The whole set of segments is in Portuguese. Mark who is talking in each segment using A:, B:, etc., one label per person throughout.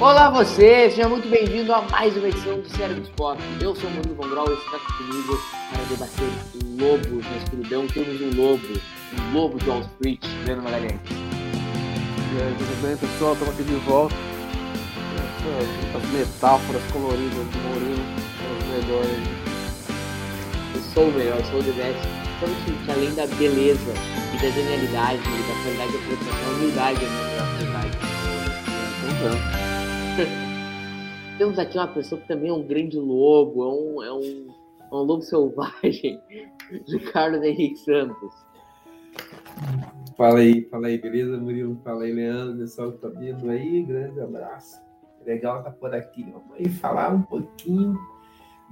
A: Olá você, seja muito bem-vindo a mais uma edição do Cérebro Pop. Eu sou o Murilo Von e está comigo para debater lobos na escuridão. Temos um lobo, um lobo de Wall Street, Leandro Magalhães.
B: E aí, tudo bem, pessoal? Estamos aqui de volta. As metáforas coloridas do Murilo são as melhores.
A: Eu sou o melhor, eu sou o The Best. Sabe que, que além da beleza e da genialidade e da qualidade da apresentação, a humildade é a melhor qualidade.
B: Então,
A: Temos aqui uma pessoa que também é um grande lobo, é um, é um, é um lobo selvagem, de Carlos Henrique Santos.
C: Fala aí, fala aí, beleza, Murilo? Fala aí, Leandro, pessoal que tá vindo aí, grande abraço. Legal tá por aqui. Vamos aí falar um pouquinho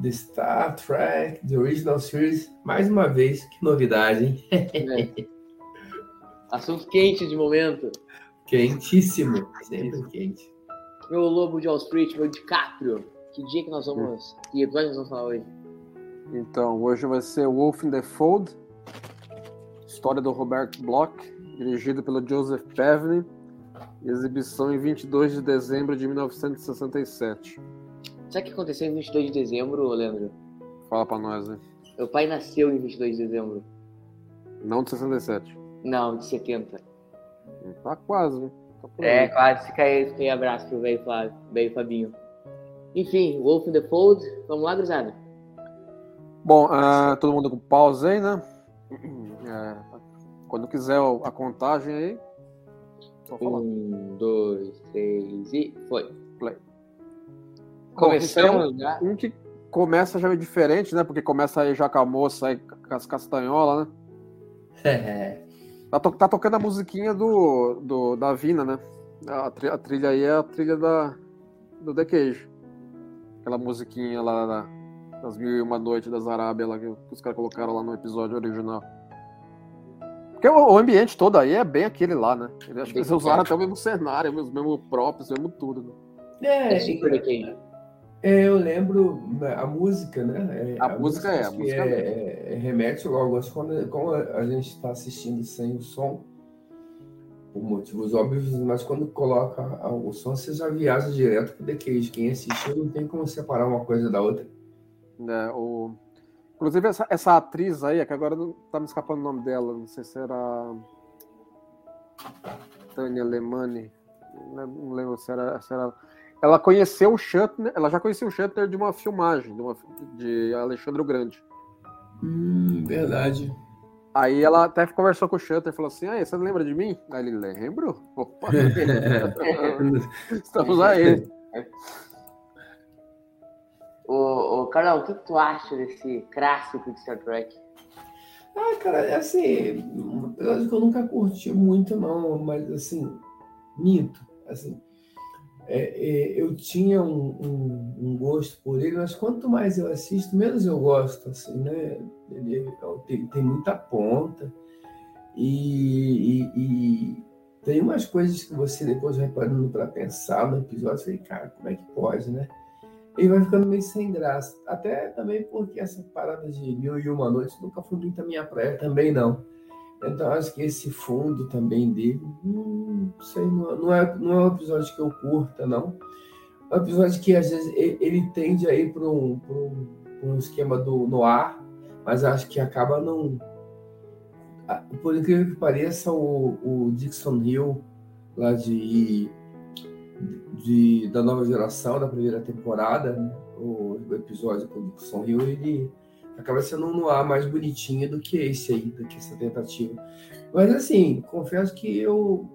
C: de Star Trek, The Original Series. Mais uma vez, que novidade, hein?
A: É. Assunto quente de momento.
C: Quentíssimo, sempre quente.
A: Meu lobo de Wall Street, meu DiCaprio. Que dia que nós vamos. Que episódio nós vamos falar hoje?
B: então, hoje vai ser Wolf in the Fold, história do Robert Bloch, dirigido pelo Joseph Pevney, exibição em 22 de dezembro de 1967.
A: Sabe o que aconteceu em 22 de dezembro, Leandro?
B: Fala pra nós, né?
A: Meu pai nasceu em 22 de dezembro.
B: Não de 67.
A: Não, de 70.
B: Tá quase, né?
A: É, quase. Fica aí, fica aí abraço pro velho Flávio, velho Fabinho. Enfim, Wolf in the Fold. Vamos lá, gurizada?
B: Bom, ah, todo mundo com pausa aí, né? É, quando quiser a contagem aí.
A: Um, dois, três e foi.
B: Play.
A: Começamos já.
B: Um que começa já é diferente, né? Porque começa aí já com a moça aí, com as castanholas, né?
C: É,
B: Tá, to- tá tocando a musiquinha do, do, da Vina, né? A, tri- a trilha aí é a trilha da, do The Cage. Aquela musiquinha lá da- das Mil e Uma Noites das Arábia lá que, os caras colocaram lá no episódio original. Porque o, o ambiente todo aí é bem aquele lá, né? Eu acho que eles
A: Bem
B: usaram até o mesmo cenário, os mesmos próprios, mesmo tudo. Né?
A: É
C: é,
A: super The Cage.
C: É, eu lembro né, a música, né? É,
B: A música é, a música
C: é, é, remete ao gosto quando, como a gente está assistindo sem o som, por motivos óbvios, mas quando coloca a- o som, você já viaja direto pro The Cage. Quem assistiu não tem como separar uma coisa da outra.
B: né, o... Inclusive, essa, essa atriz aí, é que agora não tá me escapando o nome dela, não sei se era. Tânia Lemani, não lem- não lembro se era, se era. Ela conheceu o Shatner, ela já conhecia o Shatner de uma filmagem, de, uma, de Alexandre o Grande.
C: Hum, verdade.
B: Aí ela até conversou com o Shatner e falou assim: Ah, você lembra de mim? Aí ele lembro? Opa, estamos aí.
A: Ô, ô, Carol, o que, tu acha desse clássico de Star Trek?
C: Ah, cara, é assim, um episódio que eu nunca curti muito, não, mas assim, minto, assim. É, é, eu tinha um, um- um gosto por ele, mas quanto mais eu assisto, menos eu gosto, assim, né? Ele é- tem, tem muita ponta e, e- e tem umas coisas que você depois vai parando para pensar no episódio, você fala, cara, como é que pode, né? E vai ficando meio sem graça. Até também porque essa parada de mil e uma noites nunca foi muito a minha praia também, não. Então acho que esse fundo também dele, não sei, não, não é, não é um episódio que eu curta, não. É um episódio que às vezes ele, tende a ir para um, um, um esquema do noir, mas acho que acaba não. Por incrível que pareça, o, o Dixon Hill, lá de de, da nova geração, da primeira temporada, né? o, o episódio com o Dixon Hill, ele acaba sendo um noir mais bonitinho do que esse aí, do que essa tentativa. Mas assim, confesso que eu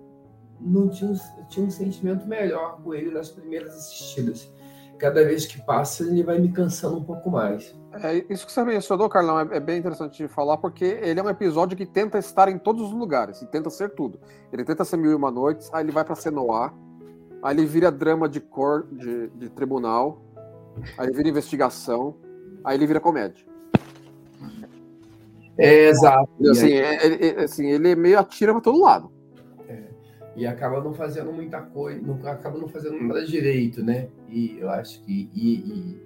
C: não tinha, um- tinha um sentimento melhor com ele nas primeiras assistidas. Cada vez que passa, ele vai me cansando um pouco mais.
B: É, isso que você mencionou, Carlão, é, é bem interessante de falar, porque ele é um episódio que tenta estar em todos os lugares, e tenta ser tudo. Ele tenta ser Mil e Uma Noites, aí ele vai pra ser Noir, aí ele vira drama de cor, de, de tribunal, aí ele vira investigação, aí ele vira comédia.
C: É, exato.
B: E, assim, é- ele, é- assim, ele meio atira pra todo lado.
C: e acaba não fazendo muita coisa, não, acaba não fazendo nada direito, né? E eu acho que e, e-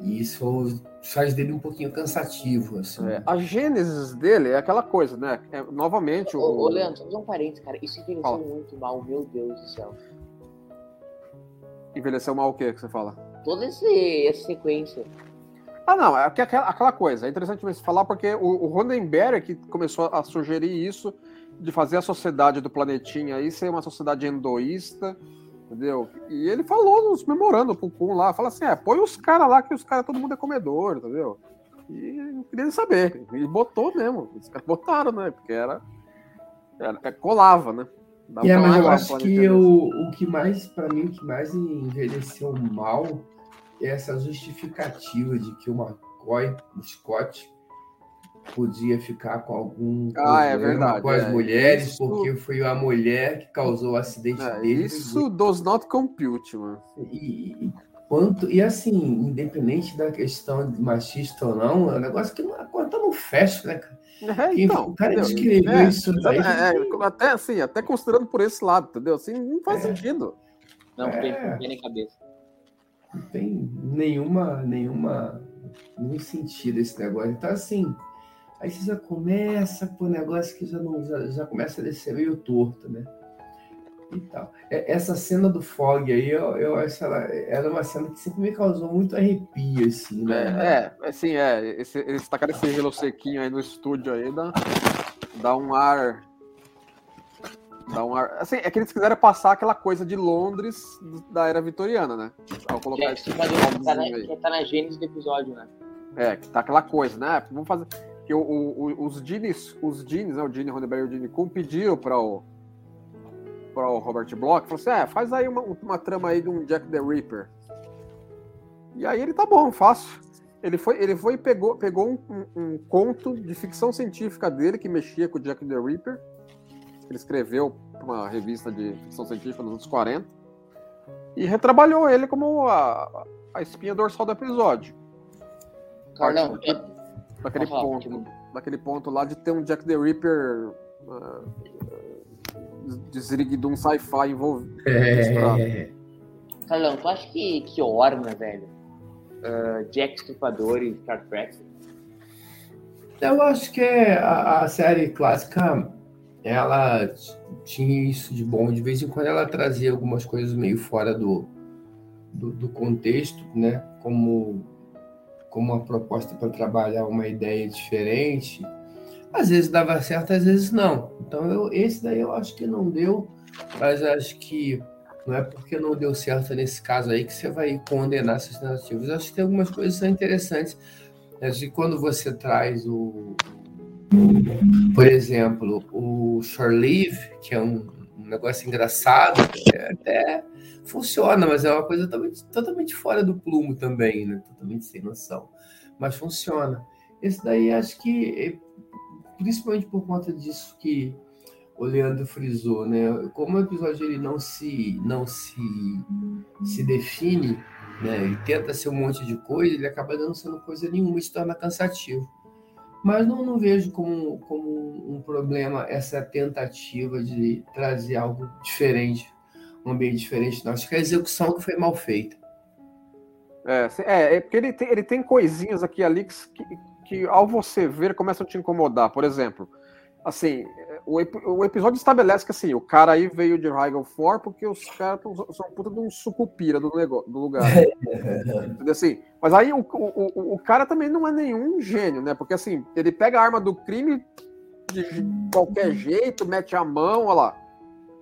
C: e isso faz dele um pouquinho cansativo, assim.
B: É, a gênesis dele é aquela coisa, né? É, novamente, o,
A: Ô, ô Leandro, só um parênteses, cara. Isso envelheceu
B: Fala.
A: muito mal, meu Deus do céu.
B: Envelheceu mal o quê que você fala?
A: Toda essa sequência.
B: Ah, não, é aquela, aquela coisa. É interessante você falar porque o, o Rondenberg que começou a sugerir isso, de fazer a sociedade do planetinha aí ser uma sociedade endoísta, entendeu? E ele falou nos memorando pro Kun lá, fala assim, é, põe os caras lá que os caras, todo mundo é comedor, entendeu? E não queria saber. E botou mesmo. Os caras botaram, né? Porque era. era é, colava, né?
C: Dava é, mas eu acho que o, o que mais, para mim, o que mais envelheceu mal essa justificativa de que o McCoy, o Scott, podia ficar com algum
B: ah, é verdade,
C: com as é. mulheres, isso... porque foi a mulher que causou o acidente
B: é, dele. Isso does not compute, mano.
C: E, quanto e assim, independente da questão de machista ou não, é um negócio que a conta não fecha, né, cara? É, então, o cara descreveu é, isso daí.
B: É, é, até assim, até considerando por esse lado, entendeu? Assim, não faz é. sentido.
A: Não, tem, tem nem cabeça.
C: Não tem nenhuma, nenhuma, nenhum sentido esse negócio. Então, assim, aí você já começa com o negócio que já, não, já, já começa a descer meio torto, né? e tal. É, essa cena do Fog aí, eu, eu acho ela era uma cena que sempre me causou muito arrepio, assim,
B: né? É, é assim, é. Esse, eles tacaram esse gelo sequinho aí no estúdio aí, dá, dá um ar. Dá um ar. Assim, é que eles quiseram passar aquela coisa de Londres da era vitoriana, né?
A: Ao colocar é, esse tá, tá, na, que tá na gênese do episódio, né?
B: É, que tá aquela coisa, né? Vamos fazer. Que o, o, os Jeans, os Jeans, né? O Gene Roddenberry e o Gene Kuhn pediram para o para o Robert Bloch, falou assim: é, faz aí uma, uma trama aí de um Jack the Ripper. E aí ele tá bom, fácil. Ele foi, ele foi e pegou, pegou um, um, um, conto de ficção científica dele que mexia com o Jack the Ripper. Ele escreveu para uma revista de ficção científica nos anos 40 e retrabalhou ele como a, a espinha dorsal do episódio.
A: Carlão,
B: daquele ponto, daquele ponto lá de ter um Jack the Ripper uh, de um sci-fi envolvido. É.
A: Carlão, tu acha que, que orna, velho? Uh, Jack Estripador e Star Trek?
C: Eu acho que a, a, série clássica ela tinha isso de bom. De vez em quando ela trazia algumas coisas meio fora do, do, do contexto, né? Como, como uma proposta para trabalhar uma ideia diferente às vezes dava certo, às vezes não. Então, eu, esse daí eu acho que não deu, mas acho que não é porque não deu certo nesse caso aí que você vai condenar essas narrativas. Eu acho que tem algumas coisas interessantes. Acho que quando você traz o, por exemplo, o Shore Leave, que é um, um negócio engraçado, é, até funciona, mas é uma coisa totalmente, totalmente fora do plumo também, né? Totalmente sem noção. Mas funciona. Esse daí acho que principalmente por conta disso que o Leandro frisou, né? Como o episódio ele não se não se se define, né? E tenta ser um monte de coisa, ele acaba não sendo coisa nenhuma, e se torna cansativo. Mas não, não vejo como, como um problema essa tentativa de trazer algo diferente, um ambiente diferente. Acho que a execução que foi mal feita.
B: É, é, é porque ele tem, ele tem coisinhas aqui ali que, que ao você ver começam a te incomodar. Por exemplo, assim, o, o episódio estabelece que assim, o cara aí veio de Rigel 4 porque os caras são puta de um sucupira do, negócio, do lugar. Entendeu? Assim, mas aí o, o, o cara também não é nenhum gênio, né? Porque assim, ele pega a arma do crime de qualquer jeito, mete a mão, olha lá.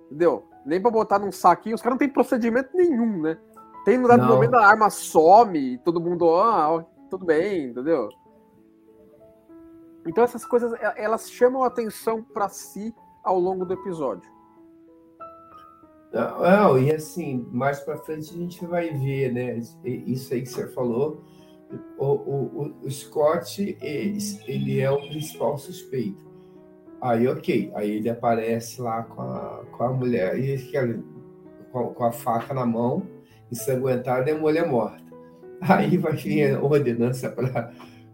B: Entendeu? Nem pra botar num saquinho, os caras não tem procedimento nenhum, né? Tem no dado momento a arma some, todo mundo, ah, tudo bem, entendeu? Então essas coisas elas chamam a atenção para si ao longo do episódio.
C: Não, e assim, mais para frente a gente vai ver, né? Isso aí que você falou. O, o, o Scott, ele é o principal suspeito. Aí, ok. Aí ele aparece lá com a, com a mulher, e com, com a faca na mão, ensanguentada e a mulher morta. Aí vai vir a ordenança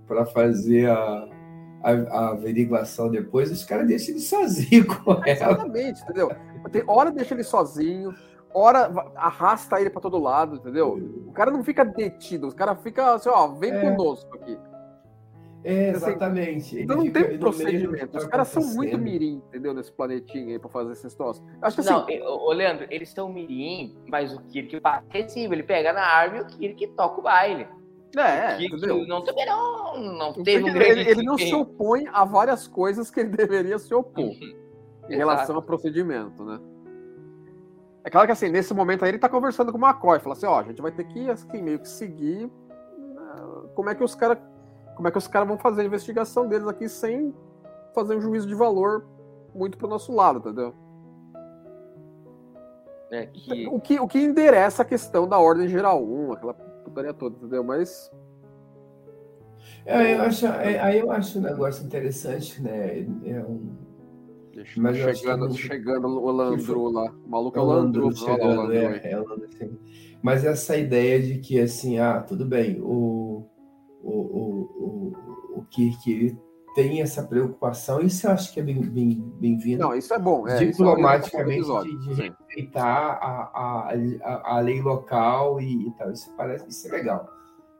C: para fazer a, a, a averiguação depois, os caras deixam ele sozinho com ela.
B: Exatamente, entendeu? Tem hora deixa ele sozinho, hora arrasta ele para todo lado, entendeu? O cara não fica detido, o cara fica assim, ó, vem é. conosco aqui.
C: É, assim, exatamente.
B: então não tem procedimento. Os caras são muito mirim, entendeu? Nesse planetinha aí pra fazer esses troços.
A: Acho que assim. Não, Leandro, eles são mirim, mas o Kirk passa recibo. Ele pega na árvore e o Kirk toca o baile.
B: É, que, entendeu?
A: não também não, não
B: teve um ele, ele não se opõe a várias coisas que ele deveria se opor uhum. em relação ao procedimento, né? É claro que assim, nesse momento aí ele tá conversando com o McCoy, fala assim, ó, a gente vai ter que assim, meio que seguir né, como é que os caras como é que os caras vão fazer a investigação deles aqui sem fazer um juízo de valor muito pro nosso lado, entendeu? É que... O, que, o que endereça a questão da ordem geral 1, aquela putaria toda, entendeu? Mas.
C: É, eu acho, é, aí eu acho um negócio interessante, né? É um...
B: Mas chegando, que... chegando o Landru lá. O maluco é o Landru. Chegando,
C: é, é, é, Mas essa ideia de que, assim, ah, tudo bem, o, o, o, o, o Kirk tem essa preocupação, isso eu acho que é bem-vindo. Bem, bem
B: Não, isso é bom. É,
C: diplomaticamente, é de, de respeitar a, a, a, lei local e, e, tal. Isso parece isso é legal.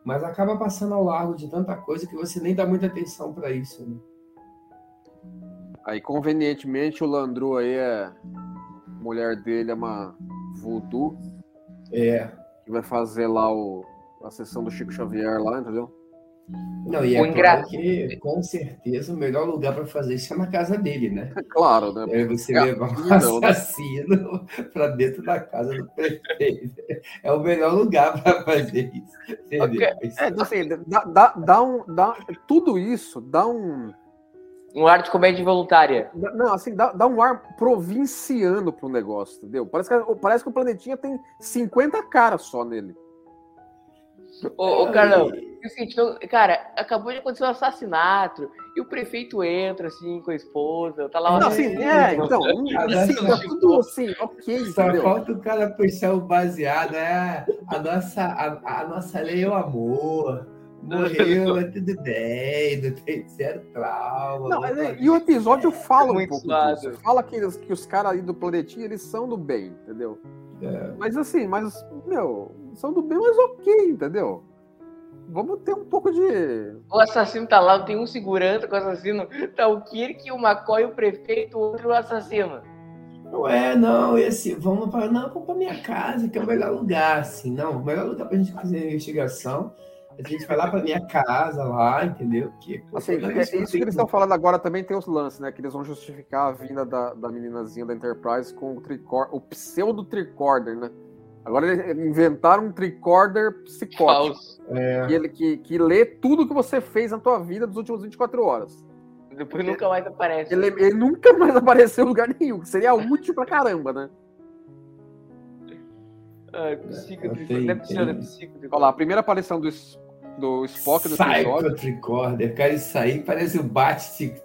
C: Mas acaba passando ao largo de tanta coisa que você nem dá muita atenção para isso. Né?
B: Aí, convenientemente, o Landru aí é. A mulher dele é uma voodoo.
C: É.
B: Que vai fazer lá o, a sessão do Chico Xavier lá, entendeu?
C: Não, e é claro que, com certeza, o melhor lugar para fazer isso é na casa dele, né?
B: Claro, né?
C: É você é, levar um né? assassino né? para dentro da casa do prefeito. É o melhor lugar para fazer isso.
B: Okay. É, então, assim, dá, dá, dá, um, dá, tudo isso dá um.
A: Um ar de comédia voluntária.
B: Não, assim, dá, dá um ar provinciano pro negócio, entendeu? Parece que, parece que o planetinha tem 50 caras só nele.
A: Ô, ô Carlão, então, cara, acabou de acontecer um assassinato e o prefeito entra assim com a esposa, tá lá.
B: Não, assim, é, então, assim, tá tudo assim, ok.
C: Só entendeu? falta o cara puxar o baseado, é a nossa, a, a nossa lei é o amor. Morreu, é tudo bem, não tem zero trauma.
B: Não, é, e o episódio fala um pouco disso. Fala que, que os caras ali do planetinha, eles são do bem, entendeu? É. Mas assim, mas, meu, são do bem, mas ok, entendeu? Vamos ter um pouco de.
A: O assassino tá lá, tem um segurança com o assassino, tá o Kirk, o McCoy, o prefeito, o outro o assassino.
C: Não é, não, e assim, vamos para não, vamos pra minha casa, que é o melhor lugar, assim, não, o melhor lugar pra gente fazer a investigação. A gente vai lá para minha casa lá, entendeu? Que,
B: assim, é, isso que eles estão falando agora também tem os lances, né? Que eles vão justificar a vinda da, da meninazinha da Enterprise com o, tricor, o pseudo tricorder, né? Agora eles inventaram um tricorder psicótico. É. Que, ele, que, que lê tudo que você fez na tua vida dos últimos 24 horas.
A: Depois ele, nunca mais aparece.
B: Ele, ele, nunca mais apareceu em lugar nenhum. Seria útil pra caramba, né?
A: Ah, psico,
B: Olha lá, a primeira aparição do, do Spock do
C: Sai. Sai tricorder. Cara, isso aí parece o bate,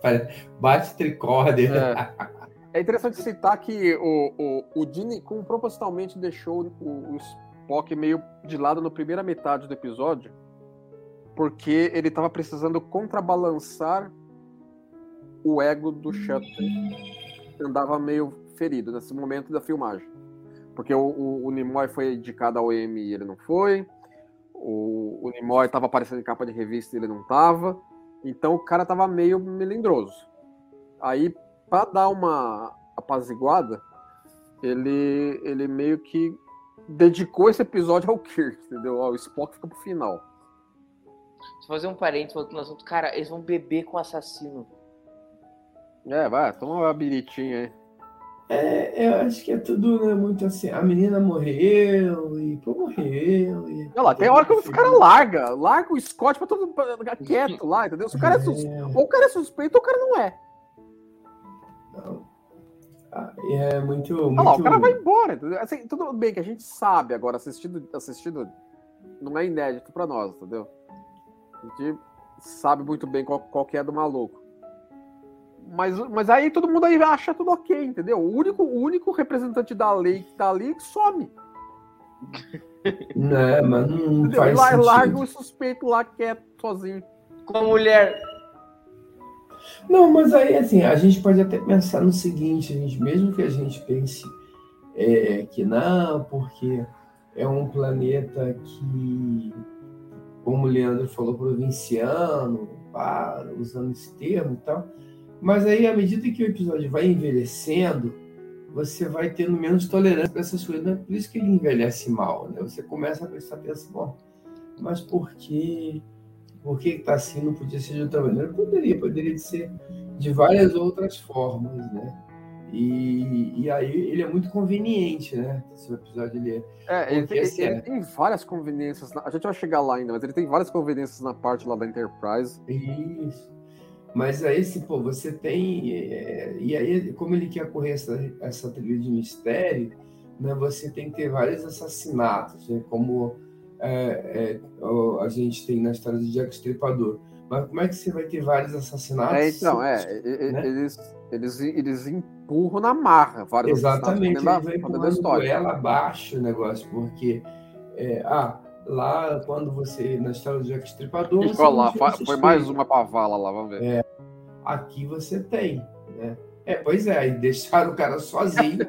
C: bate tricorder.
B: É. É interessante citar que o, o, o Dini com, propositalmente deixou o, o Spock meio de lado na primeira metade do episódio, porque ele estava precisando contrabalançar o ego do Shutter, que andava meio ferido nesse momento da filmagem. Porque o, o, o Nimoy foi indicado ao Emmy e ele não foi, o, o Nimoy estava aparecendo em capa de revista e ele não estava, então o cara estava meio melindroso. Aí para dar uma apaziguada, ele, ele meio que dedicou esse episódio ao Kirk, entendeu? O Spock fica pro final.
A: Deixa eu fazer um parênteses voltando assunto. Cara, eles vão beber com o assassino.
B: É, vai, toma uma biritinha aí.
C: É, eu acho que é tudo né, muito assim. A menina morreu e pô, morreu. E...
B: Olha lá, tem hora que os caras larga, larga o Scott pra todo mundo quieto lá, entendeu? Se o cara é, sus... é. ou o cara é suspeito ou o cara não é.
C: Ah, é muito. muito...
B: Lá, o cara vai embora. Assim, tudo bem que a gente sabe agora, assistido, assistido não é inédito para nós, entendeu? A gente sabe muito bem qual, qual que é do maluco. Mas, mas aí todo mundo aí acha tudo ok, entendeu? O único, o único representante da lei que tá ali é que some.
C: Não, mas não faz
B: Larga, larga o suspeito lá quieto, sozinho.
A: Com a mulher.
C: Não, mas aí assim, a gente pode até pensar no seguinte, gente, mesmo que a gente pense é, que não, porque é um planeta que como o Leandro falou, provinciano, pá, usando esse termo e tal. Mas aí, à medida que o episódio vai envelhecendo, você vai tendo menos tolerância para essas coisas. Não é por isso que ele envelhece mal, né? Você começa a prestar atenção, mas por que por que está assim? Não podia ser de outra maneira? Poderia, poderia ser de várias outras formas, né? E, e aí ele é muito conveniente, né? Esse episódio ele
B: é. é ele, tem, assim, ele, tem, várias conveniências. A gente vai chegar lá ainda, mas ele tem várias conveniências na parte lá da Enterprise.
C: Isso. Mas aí, assim, pô, você tem. É, e aí, como ele quer correr essa, essa trilha de mistério, né, você tem que ter vários assassinatos, né, como é, é, a gente tem na história do Jack Stripador. Mas como é que você vai ter vários assassinatos?
B: É, então, é, né? eles, eles, eles empurram na marra vários
C: Exatamente, vai empurrando ela abaixo o negócio, porque é, ah, lá quando você, na história do Jack Stripador...
B: Você lá, foi mais uma pavala lá, vamos ver.
C: É, aqui você tem, né? É, pois é, aí deixaram o cara sozinho,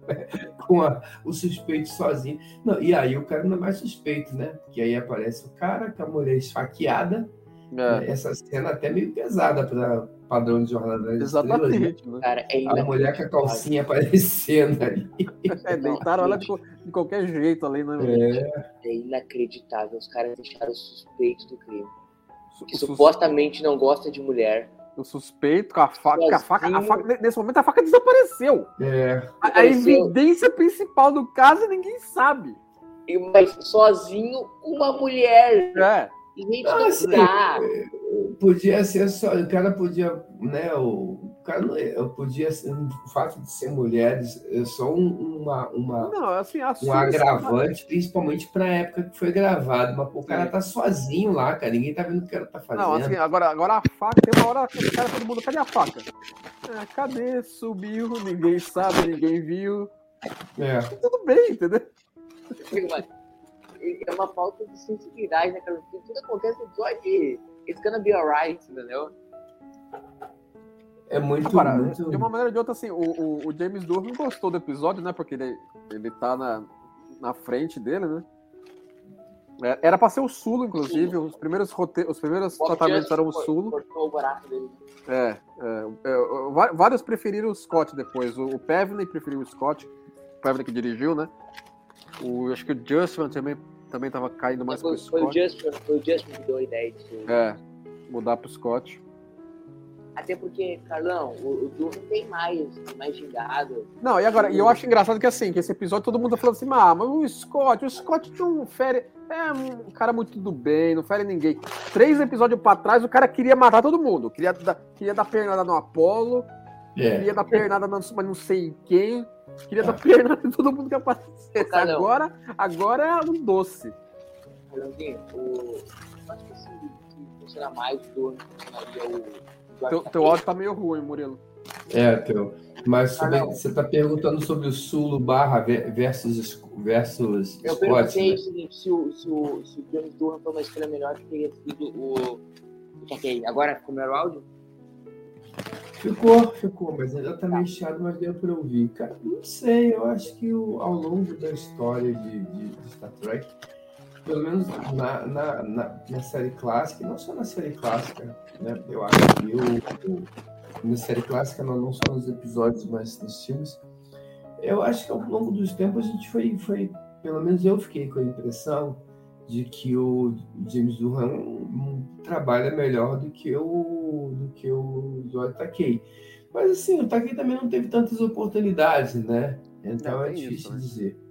C: com a, o suspeito sozinho. Não, e aí o cara não é mais suspeito, né? Porque aí aparece o cara com a mulher esfaqueada. É. Né? Essa cena até meio pesada para padrão de Jornada das
B: Exatamente. Estrelas, né?
C: Cara, é a mulher com a calcinha aparecendo ali.
B: É, deitaram ela de, de, qualquer jeito ali, né?
A: É. é inacreditável. Os caras deixaram suspeito do crime. Que supostamente não gosta de mulher
B: o suspeito com a faca. A faca, a faca, nesse momento a faca desapareceu.
C: É.
B: A, a evidência principal do caso ninguém sabe.
A: Mas sozinho, uma mulher.
B: É.
A: Gente, ah, assim,
C: podia ser só. O cara podia. Né, o, cara não, é, eu podia ser, o fato de ser mulheres é só um, uma, uma
B: não, assim,
C: um agravante, principalmente para a época que foi gravado. Mas pô, o cara tá sozinho lá, cara. Ninguém tá vendo o que o cara tá fazendo. Não, assim,
B: agora, agora a faca, tem uma hora que o cara todo mundo, cadê a faca? É, cadê? Subiu, ninguém sabe, ninguém viu.
C: É.
B: Tudo bem, entendeu?
A: É uma falta de sensibilidade, né, cara? Tudo acontece só de it's gonna be alright, entendeu?
C: É muito, Agora, muito...
B: De uma maneira ou de outra, assim, o, o, o James Durham gostou do episódio, né? Porque ele, ele tá na, na frente dele, né? É, era pra ser o Sulo, inclusive. Os primeiros, rote... os primeiros tratamentos eram o Sulo.
A: Cortou o barato dele.
B: É, é, é, vários preferiram o Scott depois. O, o Pevney preferiu o Scott. O Pevney que dirigiu, né? O, acho que o Justman também, também tava caindo mais
A: foi,
B: pro Scott.
A: Foi o Justman, foi o Justman que deu a ideia de...
B: É, mudar pro Scott.
A: Até porque, Carlão, o, o Doom tem mais, tem mais gingado.
B: Não, e agora, e eu acho engraçado que assim, que esse episódio todo mundo tá falando assim, ah, mas o Scott, o Scott não fere. É um cara muito do bem, não fere ninguém. Três episódios pra trás, o cara queria matar todo mundo. Queria dar, queria dar pernada no Apolo, é. queria dar pernada no, mas não sei quem. Queria dar pernada em todo mundo que aparecesse. Agora, agora é um doce.
A: Carlãozinho, o. acho que que funciona mais o
B: teu, teu áudio tá meio ruim, Murilo.
C: É, teu. Mas sobre, ah, você está perguntando sobre o Sulo barra versus, versus
A: Eu Scott, perguntei né? o seguinte, se o, se o, se o James Durham foi uma escolha melhor, que teria sido o... o Agora ficou melhor o áudio?
C: Ficou, ficou, mas ainda tá meio chiado, mas deu para ouvir. Cara, não sei, eu acho que o, ao longo da história de, de, de Star Trek, pelo menos na, na, na, na, série clássica, não só na série clássica, né? Eu acho que eu, eu na série clássica, não, não só nos episódios, mas nos filmes, eu acho que ao longo dos tempos a gente foi, foi pelo menos eu fiquei com a impressão de que o James Durham trabalha melhor do que o do que o Joy Takei. Mas assim, o Takei também não teve tantas oportunidades, né? Então não, é difícil isso, né? dizer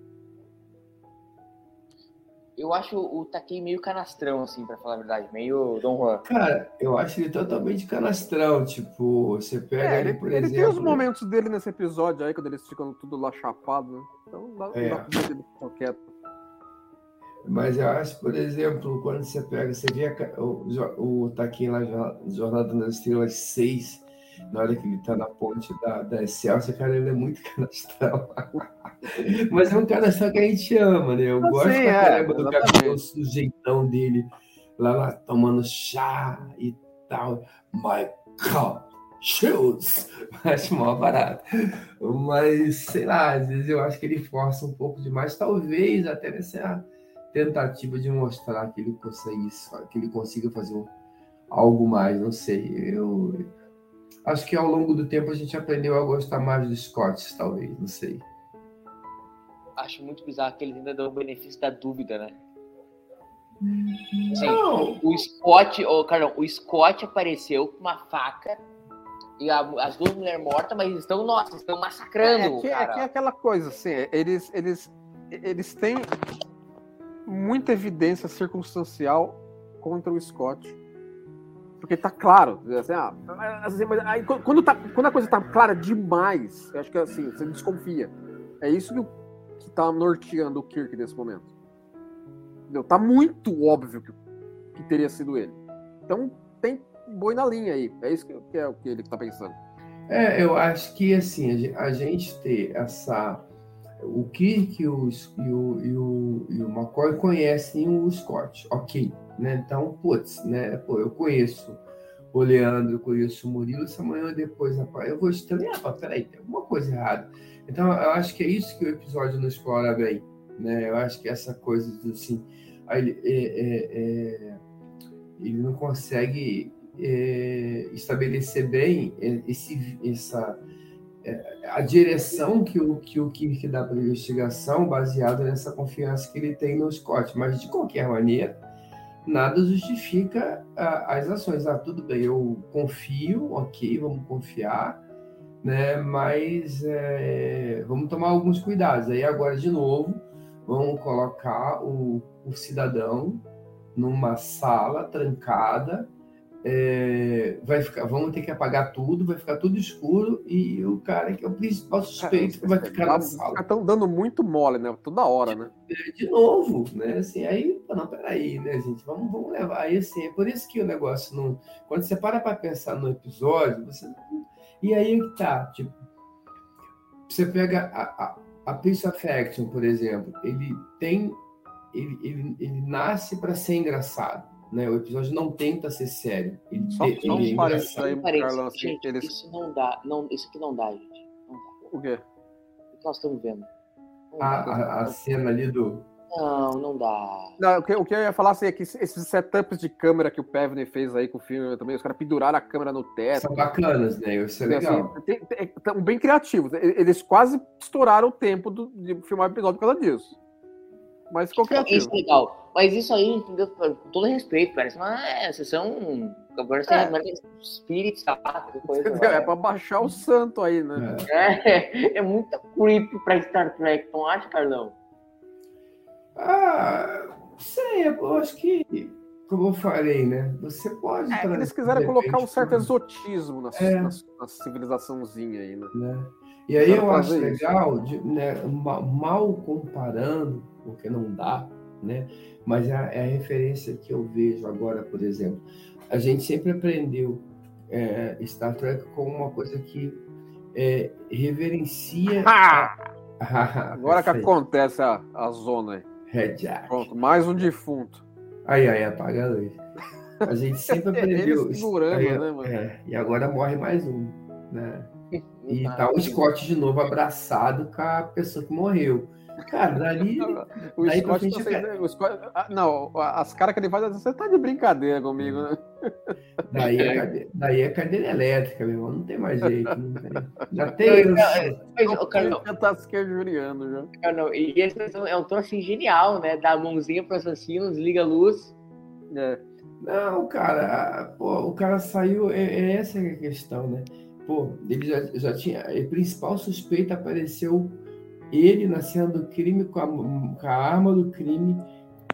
A: eu acho o Takei meio canastrão, assim, pra falar a verdade, meio Don Juan.
C: Cara, eu acho ele totalmente canastrão, tipo, você pega é, ele, por
B: ele
C: exemplo...
B: tem os momentos dele nesse episódio aí, quando eles ficam tudo lá chapado, né? Então dá, é. dá pra ver ele quieto.
C: Mas eu acho, por exemplo, quando você pega, você vê o, o Taquinho lá, Jornada nas Estrelas 6, na hora que ele tá na ponte da, da Excelsior, cara, ele é muito canastrão. Mas é um canastrão que a gente ama, né? Eu gosto
B: Sim,
C: pra
B: é,
C: caramba do cabelo, do jeitão dele, lá, lá tomando chá e tal. My God! Shoes! Acho mó barato. Mas, sei lá, às vezes eu acho que ele força um pouco demais, talvez até nessa, tentativa de mostrar que ele consegue, que ele consiga fazer algo mais, não sei. Eu acho que ao longo do tempo a gente aprendeu a gostar mais dos Scott, talvez, não sei.
A: Acho muito bizarro que eles ainda dão o benefício da dúvida, né?
C: Não.
A: o Scott, oh, Carlão, o Scott apareceu com uma faca e a- as duas mulheres mortas, mas eles estão, nossa, estão massacrando
B: É
A: o
B: que, é que é aquela coisa, assim, eles, eles, eles têm muita evidência circunstancial contra o Scott. Porque tá claro, assim, ah, assim, mas aí, quando, tá- quando a coisa tá clara demais, eu acho que assim, você desconfia. É isso que, que tá norteando o Kirk nesse momento. Entendeu? Tá muito óbvio que, que teria sido ele. Então tem boi na linha aí. É isso que, que é o que ele tá pensando.
C: É, eu acho que assim, a gente ter essa. O Kirk e o, e o, e o, e o McCoy conhecem o Scott, ok. Né? Então, putz, né? Pô, eu conheço o Leandro, eu conheço o Murilo, se amanhã ou depois, eu vou estranhar, pá, peraí, tem alguma coisa errada. Então, eu acho que é isso que o episódio não explora bem, né? Eu acho que essa coisa do assim, ele, é, é, é, ele não consegue é, estabelecer bem esse, essa é, a direção que o que o Kirk dá para a investigação baseada nessa confiança que ele tem no Scott, mas de qualquer maneira nada justifica ah, as ações. Ah, tudo bem, eu confio, ok, vamos confiar, né? Mas é, vamos tomar alguns cuidados. Aí agora de novo vamos colocar o, o cidadão numa sala trancada é, vai ficar, vamos ter que apagar tudo, vai ficar tudo escuro e o cara que é o principal suspeito vai ficar sala.
B: Estão dando muito mole, né? Toda hora, né?
C: De novo, né? Assim, aí, não, peraí, né, gente? Vamos, vamos levar aí assim. É por isso que o negócio não. Quando você para para pensar no episódio, você. E aí que tá, tipo, você pega a, a, a Piece of Action, por exemplo, ele tem. Ele, ele, ele nasce para ser engraçado. Né? O episódio não tenta ser sério. Ele,
B: Só-
C: ele é
B: um parênteses
C: engraçado.
B: aí, Carlão, assim,
A: gente,
B: eles-
A: isso não dá, não, isso aqui não dá, gente. Não dá.
B: O quê?
A: O que nós estamos vendo? Não,
C: A,
A: dá.
C: a, a cena ali do.
A: não, não dá.
B: Não, o, que, o que eu ia falar assim, é que esses setups de câmera que o Pevney fez aí com o filme também, os caras penduraram a câmera no teto.
C: São bacanas, né? Isso é
B: assim,
C: legal.
B: tem- tem- tão bem criativos. Eles quase estouraram o tempo do- de filmar o episódio por causa disso. Mas
A: Não,
B: criativo.
A: isso é legal. Mas isso aí, entendeu? Com todo respeito, parece uma. É, vocês são. Agora você
B: É.
A: é. espírito, qualquer coisa.
B: É pra baixar o santo aí, né?
C: É.
A: É, é muito creep pra Star Trek, não acha, Carlão?
C: Ah, sei, eu acho que, como eu falei, né? Você pode.
B: É, eles quiseram colocar um certo exotismo na,
C: É.
B: na- na civilizaçãozinha aí, né?
C: né? E aí eu acho legal, de- né, ma- mal comparando, porque não dá, né? Mas é a, é a referência que eu vejo agora, por exemplo. A gente sempre aprendeu é, Star Trek como uma coisa que é, reverencia.
B: Ah!
C: a-
B: Agora que acontece a, a zona aí. Pronto, mais um defunto.
C: Aí, aí, apaga a luz. A gente sempre aprendeu.
B: Eles segurando,
C: Aí,
B: né, mano?
C: é, e agora morre mais um, né? E
A: Ah,
C: tá o Scott de novo abraçado com a pessoa que morreu. Cara, dali.
B: O
C: Daí
B: Scott,
C: frente,
B: tá sendo- o Scott- ah, não, as caras que ele faz, você tá de brincadeira comigo, né?
C: Daí é, cade- daí é cadeira elétrica, meu irmão. Não tem mais jeito. Não tem. Já tem.
A: Não, ô, Carlão,
B: Já tá se querjuriando já.
A: Carlão, e esse é um troço assim, genial, né? Dá a mãozinha pro assassino, desliga a luz.
B: É.
C: Não, cara, pô, o cara saiu. É, é essa que é a questão, né? Pô, ele já, já tinha. O principal suspeito apareceu ele na cena do crime com a, com a arma do crime,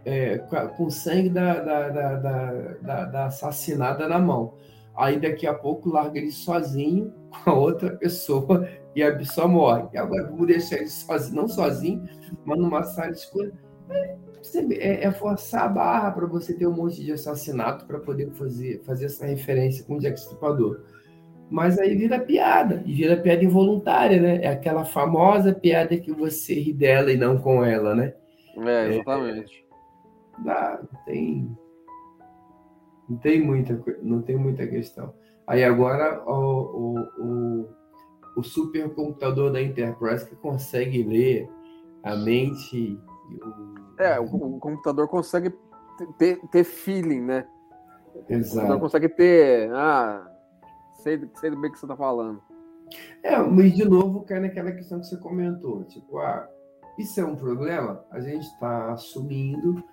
C: é, com, a- com sangue da, da, da, da, da- da assassinada na mão. Aí daqui a pouco larga ele sozinho com a outra pessoa e a pessoa morre. E agora vamos deixar ele sozinho, não sozinho, mas numa sala escura. É, é- é forçar a barra para você ter um monte de assassinato para poder fazer, fazer essa referência com o Jack Stripador. Mas aí vira piada, e vira piada involuntária, né? É aquela famosa piada que você ri dela e não com ela, né?
B: É, exatamente.
C: Dá, não tem. Não tem muita, não tem muita questão. Aí agora o, o, o, o supercomputador da Enterprise que consegue ler a mente o,
B: É, o, o computador consegue ter, ter feeling, né?
C: Exato. O computador
B: consegue ter. Ah, sei, sei bem o que você está falando.
C: É, mas de novo cai naquela questão que você comentou. Tipo, ah, isso é um problema? A gente está assumindo,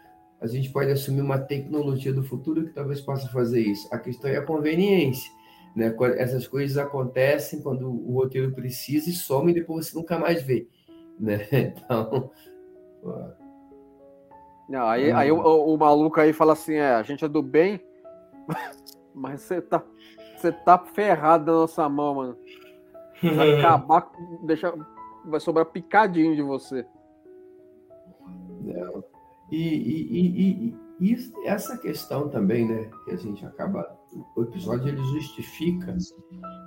C: a gente pode assumir uma tecnologia do futuro que talvez possa fazer isso. A questão é a conveniência. Né? Essas coisas acontecem quando o roteiro precisa e some e depois você nunca mais vê. Né? Então.
B: Não, aí, aí o, o, maluco aí fala assim: é, a gente é do bem, mas você tá, você tá ferrado na nossa mão, mano. Vai acabar, deixa, vai sobrar picadinho de você.
C: Não. E, e, e, e, e essa questão também, né, que a gente acaba. O episódio ele justifica,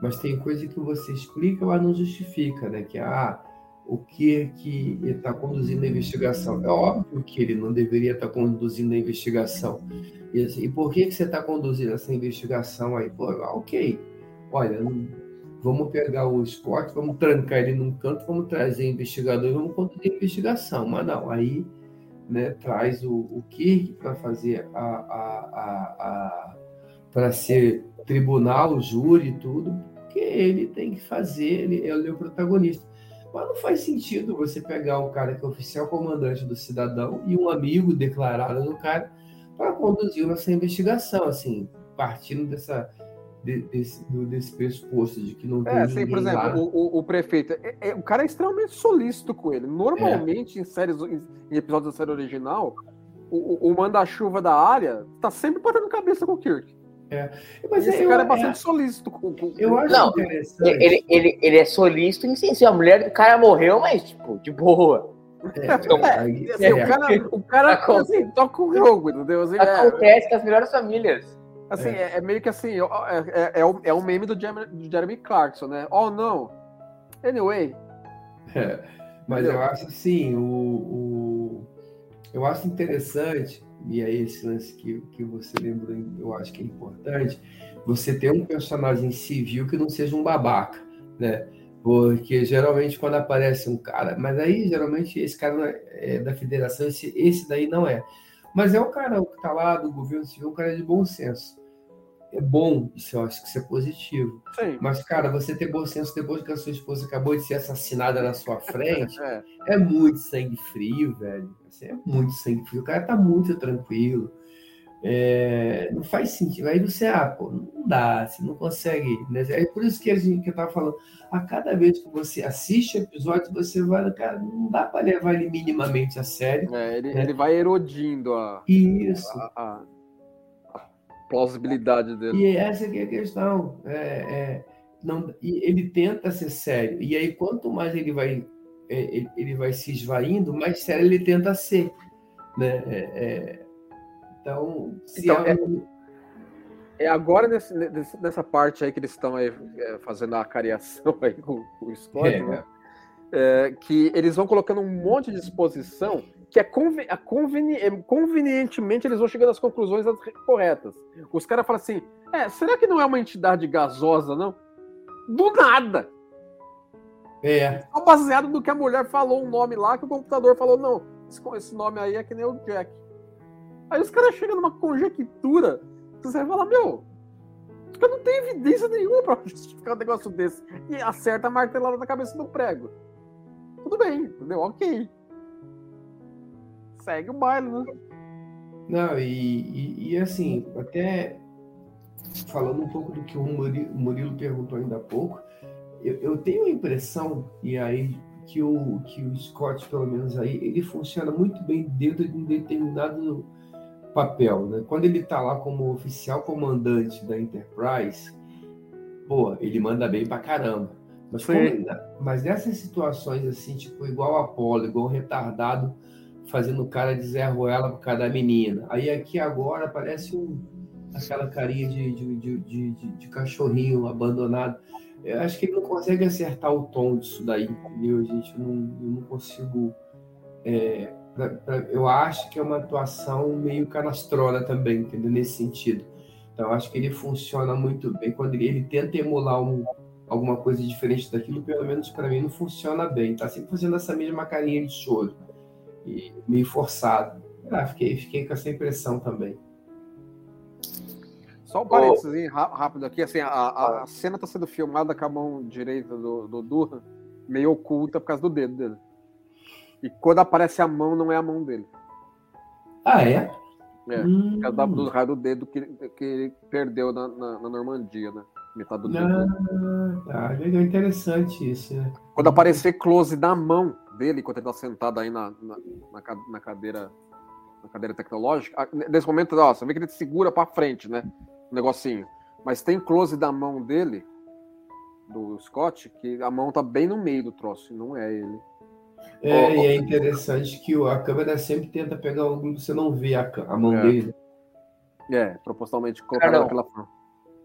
C: mas tem coisa que você explica, mas não justifica, né? Que ah, o que que ele está conduzindo a investigação. É óbvio que ele não deveria estar tá conduzindo a investigação. E, assim, e por que, que você está conduzindo essa investigação aí? Pô, ok, olha, vamos pegar o Scott, vamos trancar ele num canto, vamos trazer investigador e vamos conduzir a investigação. Mas não, aí né, traz o, o Kirk para fazer a, a, a, a para ser tribunal, júri e tudo, porque ele tem que fazer, ele, ele é o protagonista. Mas não faz sentido você pegar o cara que é oficial comandante do cidadão e um amigo declarado do cara para conduzir essa investigação, assim, partindo dessa desse, desse pressuposto de que não tem
B: é, sim, por exemplo, o, o, prefeito, é, é, o cara é extremamente solícito com ele. Normalmente, é. em séries, em, em, episódios da série original, o, o manda-chuva da área tá sempre batendo cabeça com o Kirk.
C: É.
B: Mas esse eu, cara é bastante é, solícito com, com
A: Eu acho não, interessante. Ele, ele, ele é solícito em sim, a mulher do cara morreu, mas, tipo, de boa.
B: É, então, assim, o cara, o cara assim, toca o jogo, entendeu? Assim,
A: Acontece com as melhores famílias.
B: Assim, é. é, é meio que assim, é, é, é, o, é um meme do Jeremy, do Jeremy Clarkson, né? Oh, não. Anyway.
C: É, mas Entendeu? eu acho assim, o, o, eu acho interessante, e aí esse lance que, que você lembrou, eu acho que é importante, você ter um personagem civil que não seja um babaca, né? Porque geralmente quando aparece um cara, mas aí geralmente esse cara é, é da federação, esse, esse daí não é. Mas é o cara que está lá do governo civil, um cara de bom senso é bom, isso eu acho que isso é positivo. Sim. Mas, cara, você ter bom senso depois que a sua esposa acabou de ser assassinada na sua frente, é. é. muito sangue frio, velho. Assim, é muito sangue frio. O cara tá muito tranquilo. É, não faz sentido. Aí você, ah, pô, não dá, você não consegue. Né? É por isso que a gente que eu tava falando, a cada vez que você assiste episódio, você vai, cara, não dá para levar ele minimamente a sério.
B: É, ele, né? ele vai erodindo a.
C: Isso.
B: A, a plausibilidade dele.
C: E essa é a questão. É, é, não, ele tenta ser sério. E aí, quanto mais ele vai, é, ele, ele vai se esvaindo, mais sério ele tenta ser. Né? É, é então,
B: então é, é, agora nesse, nessa parte aí que eles estão aí, fazendo a cariação aí com, com o Scott, né? que eles vão colocando um monte de exposição que é, conven é conveni é, convenientemente eles vão chegando às conclusões corretas. Os caras falam assim: é, será que não é uma entidade gasosa, não? Do nada!
C: É.
B: Só baseado no que a mulher falou um nome lá, que o computador falou, não, esse nome aí é que nem o Jack. Aí os caras chegam numa conjectura, você vai falar, meu, eu não tenho evidência nenhuma pra justificar um negócio desse. E acerta a martelada na cabeça do prego. Tudo bem, entendeu? Ok segue o baile, né?
C: Não, e, e, e, assim, até falando um pouco do que o Murilo, perguntou ainda há pouco, eu, eu, tenho a impressão, e aí, que o, que o Scott, pelo menos aí, ele funciona muito bem dentro de um determinado papel, né? Quando ele tá lá como oficial comandante da Enterprise, pô, ele manda bem pra caramba. Mas, como, mas nessas situações assim, tipo, igual Apolo, igual retardado, fazendo cara de Zé Ruela por causa da menina. Aí aqui agora parece um, aquela carinha de, de, de, de, cachorrinho abandonado. Eu acho que ele não consegue acertar o tom disso daí, entendeu, gente? Eu não, eu não consigo. É, pra, pra, eu acho que é uma atuação meio canastrona também, entendeu? Nesse sentido. Então, acho que ele funciona muito bem. Quando ele, ele tenta emular um, alguma coisa diferente daquilo, pelo menos para mim, não funciona bem. Tá sempre fazendo essa mesma carinha de choro. E meio forçado. Ah, fiquei, fiquei com essa impressão também.
B: Só um parênteses rápido aqui, assim, a, a, a cena está sendo filmada com a mão direita do, do Durham meio oculta por causa do dedo dele. E quando aparece a mão, não é a mão dele.
C: Ah, é?
B: É, hum. por causa do raio do dedo que, que ele perdeu na, na, na Normandia, né? Metade do dedo.
C: Ah, tá. Legal, interessante isso, né?
B: Quando aparecer close da mão dele, enquanto ele tá sentado aí na, na, na cadeira na cadeira tecnológica, nesse momento, ó, você vê que ele segura para frente, né? O negocinho. Mas tem close da mão dele, do Scott, que a mão tá bem no meio do troço, não é ele.
C: É, oh, e é interessante que a câmera sempre tenta pegar o ângulo você não vê a, a mão
B: é.
C: dele.
B: É, propositalmente colocada daquela
A: forma.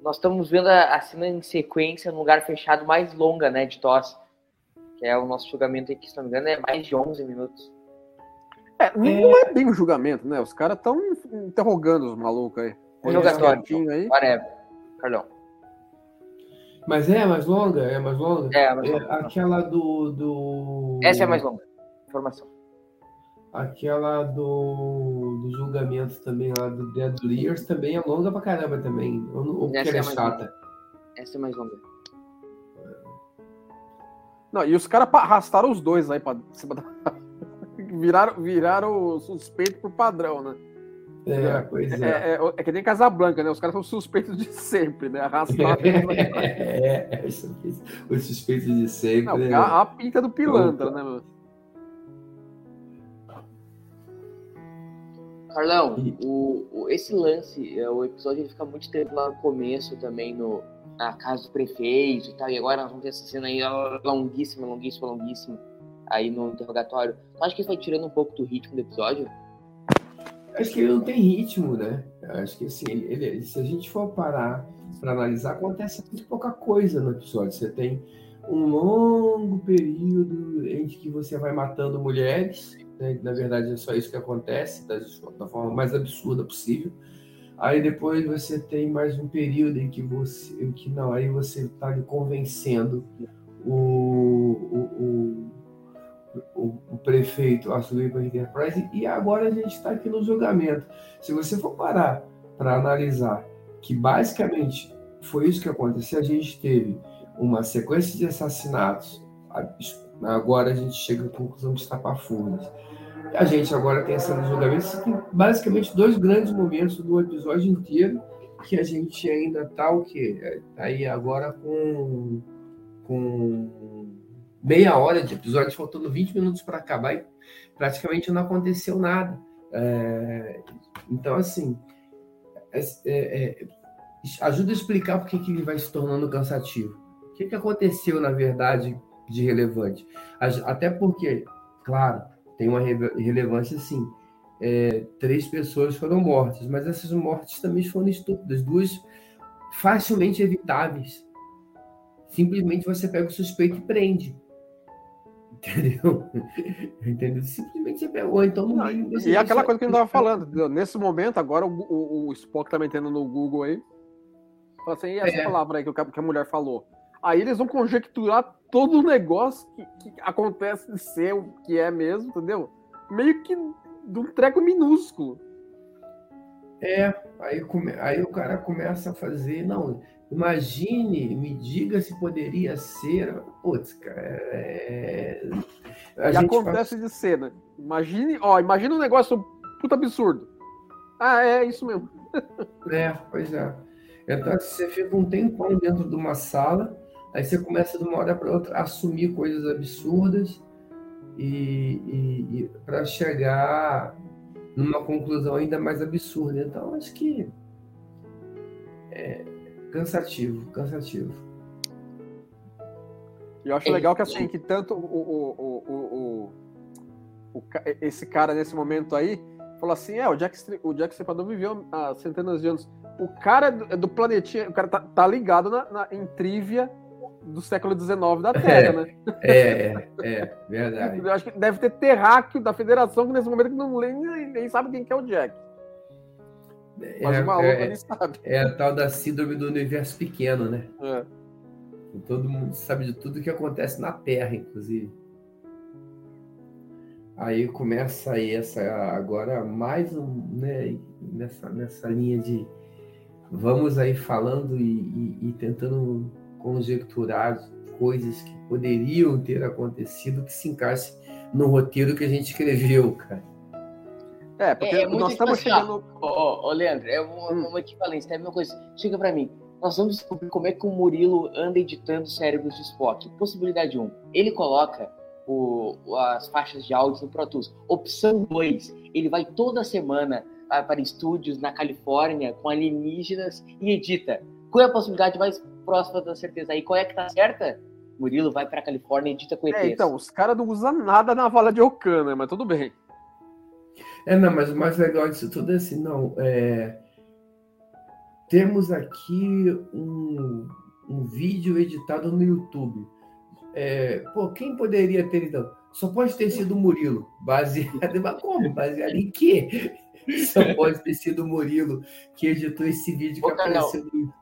A: Nós estamos vendo a, a cena em sequência no lugar fechado mais longa, né, de tosse. Que é o nosso julgamento aqui, se não me engano, é mais de 11 minutos.
B: É, não é, é bem o um julgamento, né? Os caras estão interrogando os malucos aí.
A: Jogatório. Aí. Whatever. Perdão.
C: Mas é mais longa? É mais longa?
A: É, mais longa.
C: É, aquela do, do.
A: Essa é mais longa. Informação.
C: Aquela do, do julgamento também, lá do Dead Lears, também é longa pra caramba também. Ou porque ela é, é chata?
A: Longa. Essa é mais longa.
B: Não, e os caras arrastaram os dois aí pra cima da. viraram, viraram suspeito por padrão, né?
C: É, pois é.
B: É, é, é que nem Casablanca, né? Os caras são suspeitos de sempre, né? Arrastados.
C: é, é, os suspeitos de sempre. Não,
B: né? a, a, pinta do pilantra, né, mano?
A: Carlão, o, o, esse lance, é, o episódio ele fica muito tempo lá no começo também, no, na casa do prefeito e tal, e agora nós vamos ter essa cena aí longuíssima, longuíssima, longuíssima, aí no interrogatório. Tu acha que foi tirando um pouco do ritmo do episódio?
C: Acho que ele não tem ritmo, né? Acho que assim, ele, ele, se a gente for parar para analisar, acontece muito pouca coisa no episódio. Você tem um longo período em que você vai matando mulheres, né? na verdade é só isso que acontece, da, da forma mais absurda possível. Aí depois você tem mais um período em que você, em que não, aí você está convencendo o, o, o o, prefeito assumiu para a Enterprise e agora a gente está aqui no julgamento. Se você for parar para analisar que basicamente foi isso que aconteceu, a gente teve uma sequência de assassinatos, agora a gente chega à conclusão de estapafúrdias. A gente agora tem essa tem basicamente dois grandes momentos do episódio inteiro que a gente ainda está o quê? Está aí agora com, com meia hora de episódio, faltando 20 minutos para acabar e praticamente não aconteceu nada. É, então, assim, é, é, é ajuda a explicar por que, que ele vai se tornando cansativo. O que, que aconteceu, na verdade, de relevante? Até porque, claro, tem uma relevância, sim. É, três pessoas foram mortas, mas essas mortes também foram estúpidas, duas facilmente evitáveis. Simplesmente você pega o suspeito e prende. Entendeu? Entendeu? Simplesmente você pegou, então
B: não, E é aquela coisa que a gente estava falando, nesse momento, agora o, o, o Spock tá metendo no Google aí. Fala assim, e essa é. palavra aí que, que a mulher falou? Aí eles vão conjecturar todo o negócio que, que acontece de ser o que é mesmo, entendeu? Meio que de um treco minúsculo.
C: É, aí, come, aí o cara começa a fazer, não, Imagine, me diga se poderia ser. Putz, cara. É...
B: A e acontece faz... de cena. Imagine, ó, imagina um negócio puta absurdo. Ah, é isso mesmo.
C: É, pois é. Então você fica um tempão dentro de uma sala, aí você começa de uma hora para outra a assumir coisas absurdas e, e, e para chegar numa conclusão ainda mais absurda. Então acho que é, Cansativo, cansativo.
B: Eu acho é, legal que assim, que tanto o, o, o, o, esse cara nesse momento aí falou assim: é, o Jack, o Jack Stripador viveu há centenas de anos. O cara do, do planetinha, o cara tá, tá ligado na, na, em trivia do século XIX da Terra,
C: é, né? É, é, verdade.
B: Eu acho que deve ter terráqueo da federação que nesse momento não nem, nem sabe quem que é o Jack.
C: Mas é, o maluco é, sabe. É a tal da síndrome do universo pequeno, né? É. Todo mundo sabe de tudo que acontece na Terra, inclusive. Aí começa aí essa agora mais um, né, nessa, nessa linha de vamos aí falando e, e, e tentando conjecturar coisas que poderiam ter acontecido que se encaixe no roteiro que a gente escreveu, cara.
A: É, porque é, é nós estamos chegando. Ô, ô, Leandro, eu vou, hum. falar, isso é a mesma coisa. Chega pra mim. Nós vamos descobrir como é que o Murilo anda editando cérebros de Spock. Possibilidade 1. Ele coloca o, as faixas de áudio no Pro Tools. Opção 2. Ele vai toda semana para estúdios na Califórnia com alienígenas e edita. Qual é a possibilidade mais próxima da certeza aí? Qual é que tá certa? Murilo vai pra Califórnia e edita com ETs.
B: É, então, os caras não usam nada na vala de Ocana, mas tudo bem.
C: É, não, mas o mais legal disso tudo é assim, não, é... Temos aqui um, um vídeo editado no YouTube. É, pô, quem poderia ter, então? Só pode ter sido o Murilo. Baseado, mas como? Baseado em quê? Só pode ter sido o Murilo que editou esse vídeo que apareceu no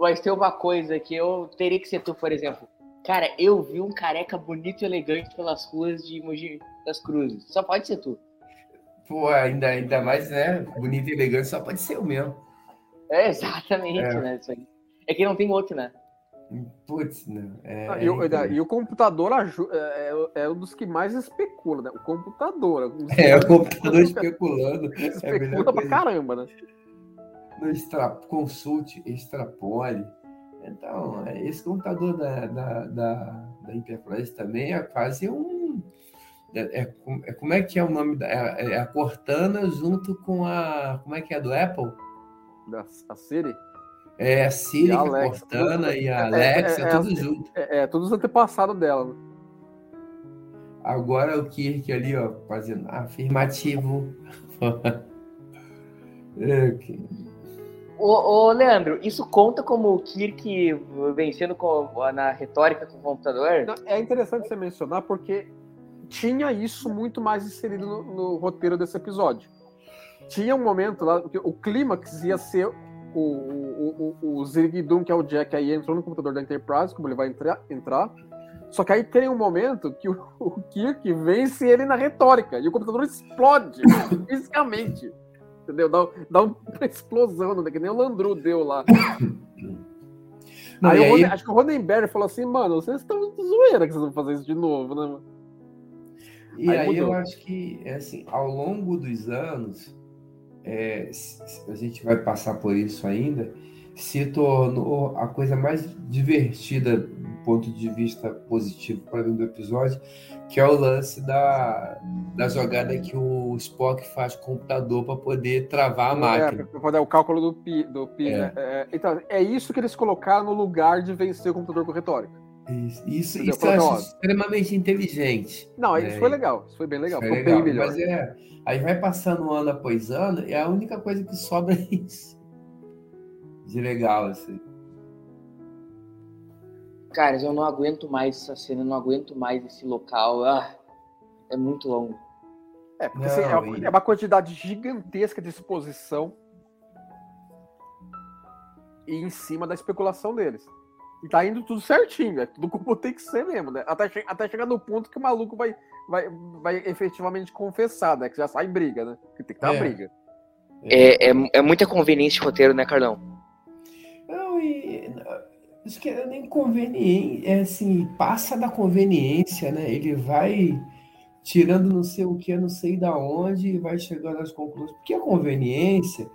A: mas tem uma coisa que eu teria que ser tu, por exemplo. Cara, eu vi um careca bonito e elegante pelas ruas de Mogi das Cruzes. Só pode ser tu.
C: Pô, ainda, ainda mais, né? Bonito e elegante só pode ser o mesmo.
A: É, exatamente, é. né? Isso aí. É que não tem outro, né?
C: Putz, né? É,
B: ah, e, o, e, o, computador é, é, é, um dos que mais especula, né? O computador.
C: É, o computador especulando.
B: É especula pra caramba, né?
C: No extra, consulte, extrapole. Então, é, esse computador da, da, da, da Enterprise também é quase um. É, é, é, como é que é o nome da. É, é, a Cortana junto com a. Como é que é do Apple?
B: Da, a Siri?
C: É, a Siri, a, a Cortana e a Alexa, é, tudo junto.
B: É, é, todos os antepassados dela. Né?
C: Agora o Kirk ali, ó, fazendo afirmativo.
A: é, Ô, ô, Leandro, isso conta como o Kirk vencendo com, na retórica com o computador?
B: É interessante você mencionar porque tinha isso muito mais inserido no, no roteiro desse episódio. Tinha um momento lá o clímax ia ser o, o, o, o que é o Jack, aí entrou no computador da Enterprise, como ele vai entrar, entrar. Só que aí tem um momento que o, o Kirk vence ele na retórica e o computador explode fisicamente entendeu? Dá, dá uma explosão, né? que nem o Landru deu lá. Não, aí, aí... acho que o Ronenberg falou assim, mano, vocês estão zoeira que vocês vão fazer isso de novo, né?
C: E aí, aí eu acho que, é assim, ao longo dos anos, é, a gente vai passar por isso ainda, se tornou a coisa mais divertida do ponto de vista positivo para mim do episódio, que é o lance da, da jogada que o Spock faz com o computador para poder travar a é, máquina. É,
B: para fazer o cálculo do pi. Do pi é. Né? É, então, é isso que eles colocaram no lugar de vencer o computador com retórica.
C: Isso, isso, isso eu acho extremamente inteligente.
B: Não, isso foi legal, isso foi bem legal, foi legal, bem melhor.
C: Mas é, aí vai passando ano após ano, e a única coisa que sobra é isso. De legal, assim.
A: Caras, eu não aguento mais essa cena, eu não aguento mais esse local. Ah, é muito longo.
B: É, porque não, assim, é, e... é, uma quantidade gigantesca de exposição e em cima da especulação deles. E tá indo tudo certinho, é tudo como tem que ser mesmo, né? Até, che até chegar no ponto que o maluco vai, vai, vai efetivamente confessar, né? Que já sai briga, né? Que tem que dar é. briga.
A: É, é, é muita conveniência de roteiro, né, Carlão?
C: Acho que é nem conveniente, é assim, passa da conveniência, né? Ele vai tirando não sei o que, não sei da onde, e vai chegando às conclusões. Porque a conveniência,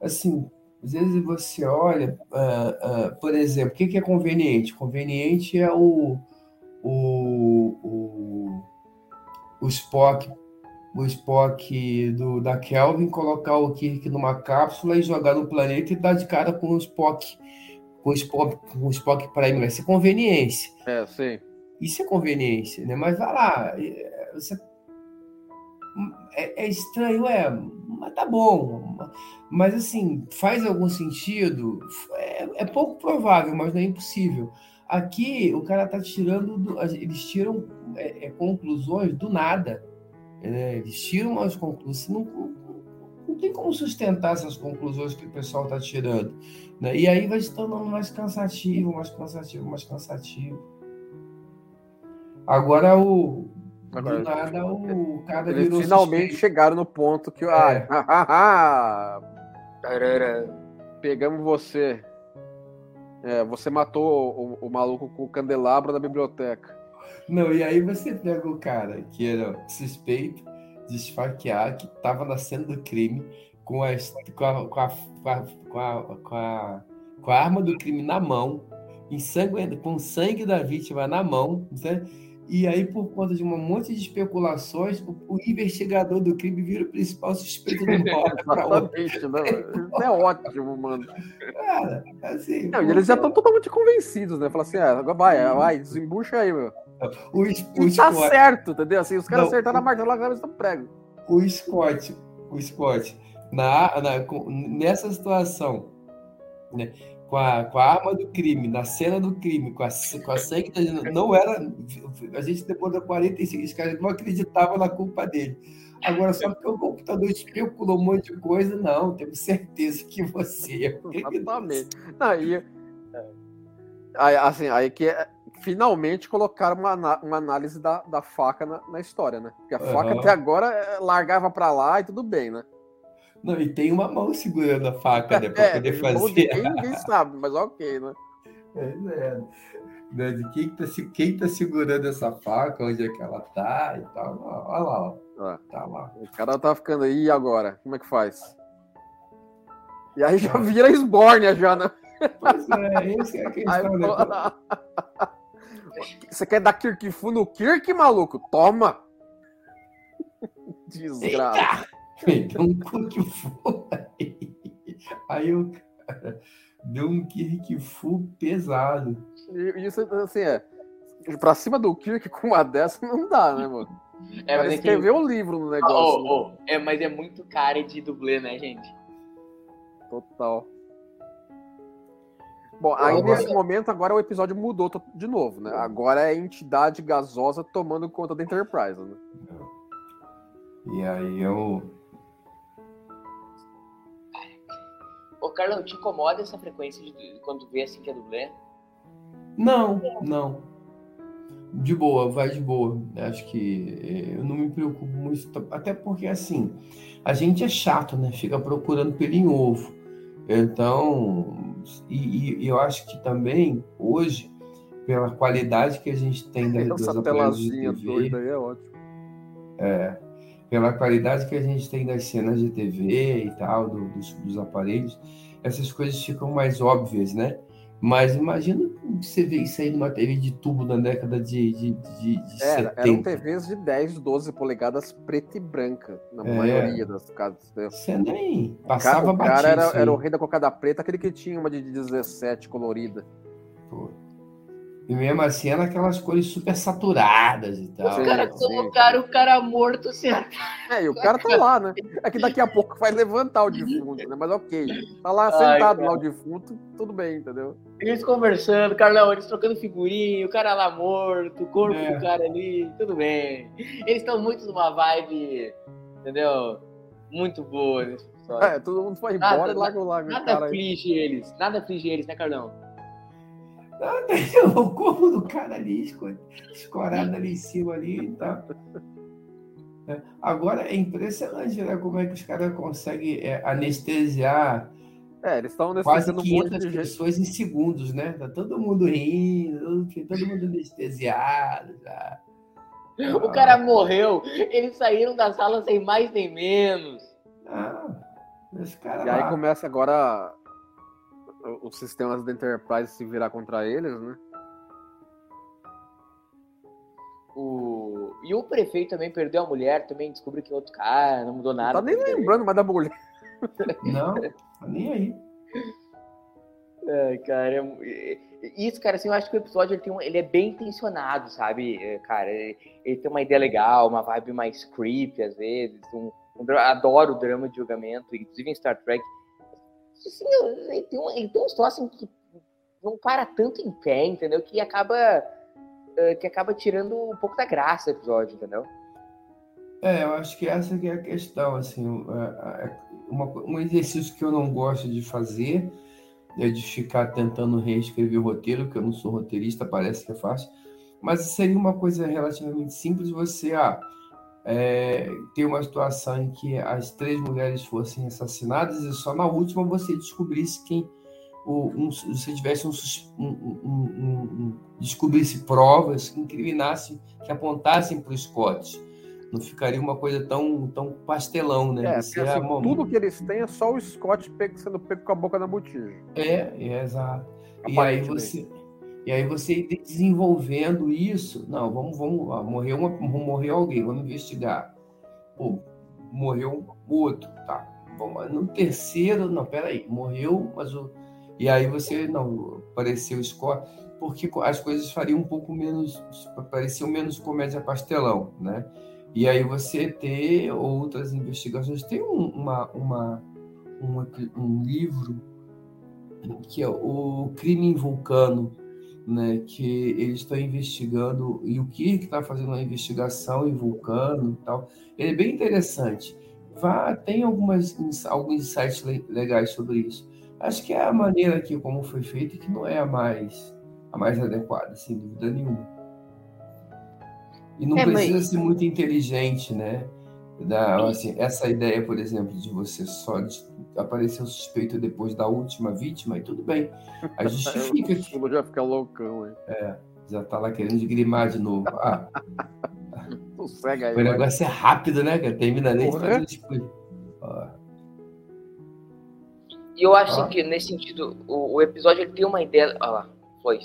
C: assim, às vezes você olha, uh, uh, por exemplo, o que, que é conveniente? Conveniente é o, o, o, o Spock o Spock do, da Kelvin colocar o Kirk numa cápsula e jogar no planeta e dar de cara com o Spock com o Spock, com o Spock Prime, vai ser conveniência.
B: É, sim.
C: Isso é conveniência, né? Mas vai lá, é, você... é, é estranho, é, mas tá bom. Mas assim, faz algum sentido? É, é pouco provável, mas não é impossível. Aqui o cara tá tirando, do, eles tiram é, é, conclusões do nada. Né? Eles tiram as conclusões, não, não tem como sustentar essas conclusões que o pessoal está tirando. Né? E aí vai se tornando mais cansativo, mais cansativo, mais cansativo. Agora, o, Agora, do nada o cara
B: Eles finalmente suspeito. chegaram no ponto que. É. Ah, pegamos você. É, você matou o, o, maluco com o candelabro da biblioteca.
C: Não, e aí você pega o cara que era suspeito de esfaquear, que estava na cena do crime, com a, com a, com a, com a, com a, com a, com a arma do crime na mão, ensanguentado, com o sangue da vítima na mão, né? E aí, por conta de um monte de especulações, o, o investigador do crime vira o principal suspeito do
B: não. Isso é ótimo, mano.
C: Cara, assim.
B: Não, e eles já estão totalmente convencidos, né? Fala assim, ah, vai, vai, desembucha aí, meu. O, o, tá Scott... certo, entendeu? Assim, os caras acertaram a martela na cabeça do prego.
C: O Scott, o Scott, na, na, nessa situação, né? Com a, com a arma do crime, na cena do crime, com a, com a sangue, não era. A gente depois da 45, os caras não acreditavam na culpa dele. Agora, só porque o computador especulou um monte de coisa, não, temos certeza que você é.
B: Exatamente. Não, e, aí, assim, aí que é, finalmente colocaram uma, uma análise da, da faca na, na história, né? Porque a uhum. faca até agora é, largava para lá e tudo bem, né?
C: Não, e tem uma mão segurando a faca, né? Pra é, poder fazer.
B: Ninguém sabe, mas ok, né?
C: É, é. Né, de quem tá, quem tá segurando essa faca, onde é que ela tá e tal. Olha lá, ó. Tá lá.
B: O cara tá ficando aí, e agora? Como é que faz? E aí já vira esbórnia já, né?
C: Pois é, esse é a questão, aí, né?
B: Você quer dar Kirkfu no Kirk, maluco? Toma! Desgraça.
C: Deu um Kirkfu aí. Aí o cara deu um Kirkfu pesado.
B: E isso, assim, é. Pra cima do Kirk com uma dessa não dá, né, mano? É, mas escrever que... um livro no negócio. Oh,
A: oh, é, mas é muito cara de dublê, né, gente?
B: Total. Bom, aí nesse momento agora o episódio mudou de novo, né? Agora é a entidade gasosa tomando conta da Enterprise, né?
C: E aí eu.
A: Ô, Carlão, te incomoda essa frequência de, quando vê assim que é dublê?
C: Não, não. De boa, vai de boa. Acho que eh, eu não me preocupo muito, até porque assim, a gente é chato, né? Fica procurando pelo em ovo. Então, e, e, eu acho que também, hoje, pela qualidade que a gente tem das,
B: das aparelhos de TV... É ótimo.
C: É, pela qualidade que a gente tem das cenas de TV e tal, do, dos, dos aparelhos, essas coisas ficam mais óbvias, né? Mas imagina você ver isso aí numa TV de tubo na década de, de, de, de
B: Era, 70. Eram TVs de 10, 12 polegadas preta e branca, na é. maioria das casas.
C: Você nem passava
B: O cara, o cara era, era, o rei da cocada preta, aquele que tinha uma de 17 colorida. Pô.
C: E mesmo assim era aquelas cores super saturadas e tal.
A: Os caras colocaram o cara morto assim.
B: É, e o cara tá lá, né? É que daqui a pouco vai levantar o defunto, né? Mas ok. Tá lá sentado Ai, lá o defunto, tudo bem, entendeu?
A: Eles conversando, Carlão, eles trocando figurinha, o cara lá morto, o corpo é. do cara ali, tudo bem. Eles estão muito numa vibe, entendeu? Muito boa nesse
B: episódio. É, todo mundo foi embora nada, e larga o lago.
A: Nada aflige eles, nada aflige eles, né, Carlão?
C: o corpo do cara ali, escorado ali em cima ali e tal. É, agora é impressionante né, como é que os caras conseguem é, anestesiar
B: é, eles estão
C: quase 500 um pessoas em segundos, né? Tá todo mundo rindo, todo mundo anestesiado já.
A: O cara morreu, eles saíram da sala sem mais nem menos.
C: Ah, esse cara
B: e lá... aí começa agora os sistemas da Enterprise se virar contra eles, né?
A: O... E o prefeito também perdeu a mulher, também descobriu que é outro cara, não mudou nada.
B: Não tá nem lembrando mais da mulher.
C: Não, nem aí.
A: É, cara, isso, cara, assim, eu acho que o episódio ele, tem um... ele é bem intencionado, sabe, é, cara? Ele tem uma ideia legal, uma vibe mais creepy às vezes. Um... Um... Adoro o drama de julgamento, inclusive em Star Trek assim, ele tem, um, ele tem um assim que não para tanto em pé, entendeu? Que acaba eh, que acaba tirando um pouco da graça do episódio, entendeu?
C: É, eu acho que essa que é a questão, assim, é, uma, um exercício que eu não gosto de fazer é de ficar tentando reescrever o roteiro, que eu não sou roteirista, parece que é fácil, Mas seria uma coisa relativamente simples você ah, é, ter uma situação em que as três mulheres fossem assassinadas e só na última você descobrisse quem um, se tivesse um, um, um, descobrisse provas que incriminassem, que apontassem para o Scott. Não ficaria uma coisa tão, tão pastelão, né?
B: É, assim, é uma... tudo que eles têm é só o Scott sendo pego com a boca na botija.
C: É, é exato. E aí você e aí você desenvolvendo isso, não, vamos, vamos, ah, morreu, uma, morreu alguém, vamos investigar. Pô, morreu outro, tá. Bom, no terceiro, não, peraí, morreu, mas o. E aí você, não, apareceu o score, porque as coisas fariam um pouco menos, pareciam menos comédia pastelão, né? E aí você ter outras investigações. Tem um, uma, uma, uma, um livro que é o Crime em Vulcano, né, que eles estão investigando, e o Kirk está fazendo uma investigação em vulcano e tal. Ele é bem interessante. Vá, tem algumas, alguns insights legais sobre isso. Acho que é a maneira que como foi feito que não é a mais, a mais adequada, sem dúvida nenhuma. E não é, precisa mas... ser muito inteligente, né? Da, assim, essa ideia, por exemplo, de você só aparecer o suspeito depois da última vítima, e tudo bem. Aí justifica
B: que. O já fica loucão, hein?
C: É, já tá lá querendo grimar de novo. Ah.
B: Sossega aí.
C: O negócio é rápido, né, cara? Termina nem de fazer
A: E eu acho ah. que, nesse sentido, o, o, episódio ele tem uma ideia. Olha lá, foi.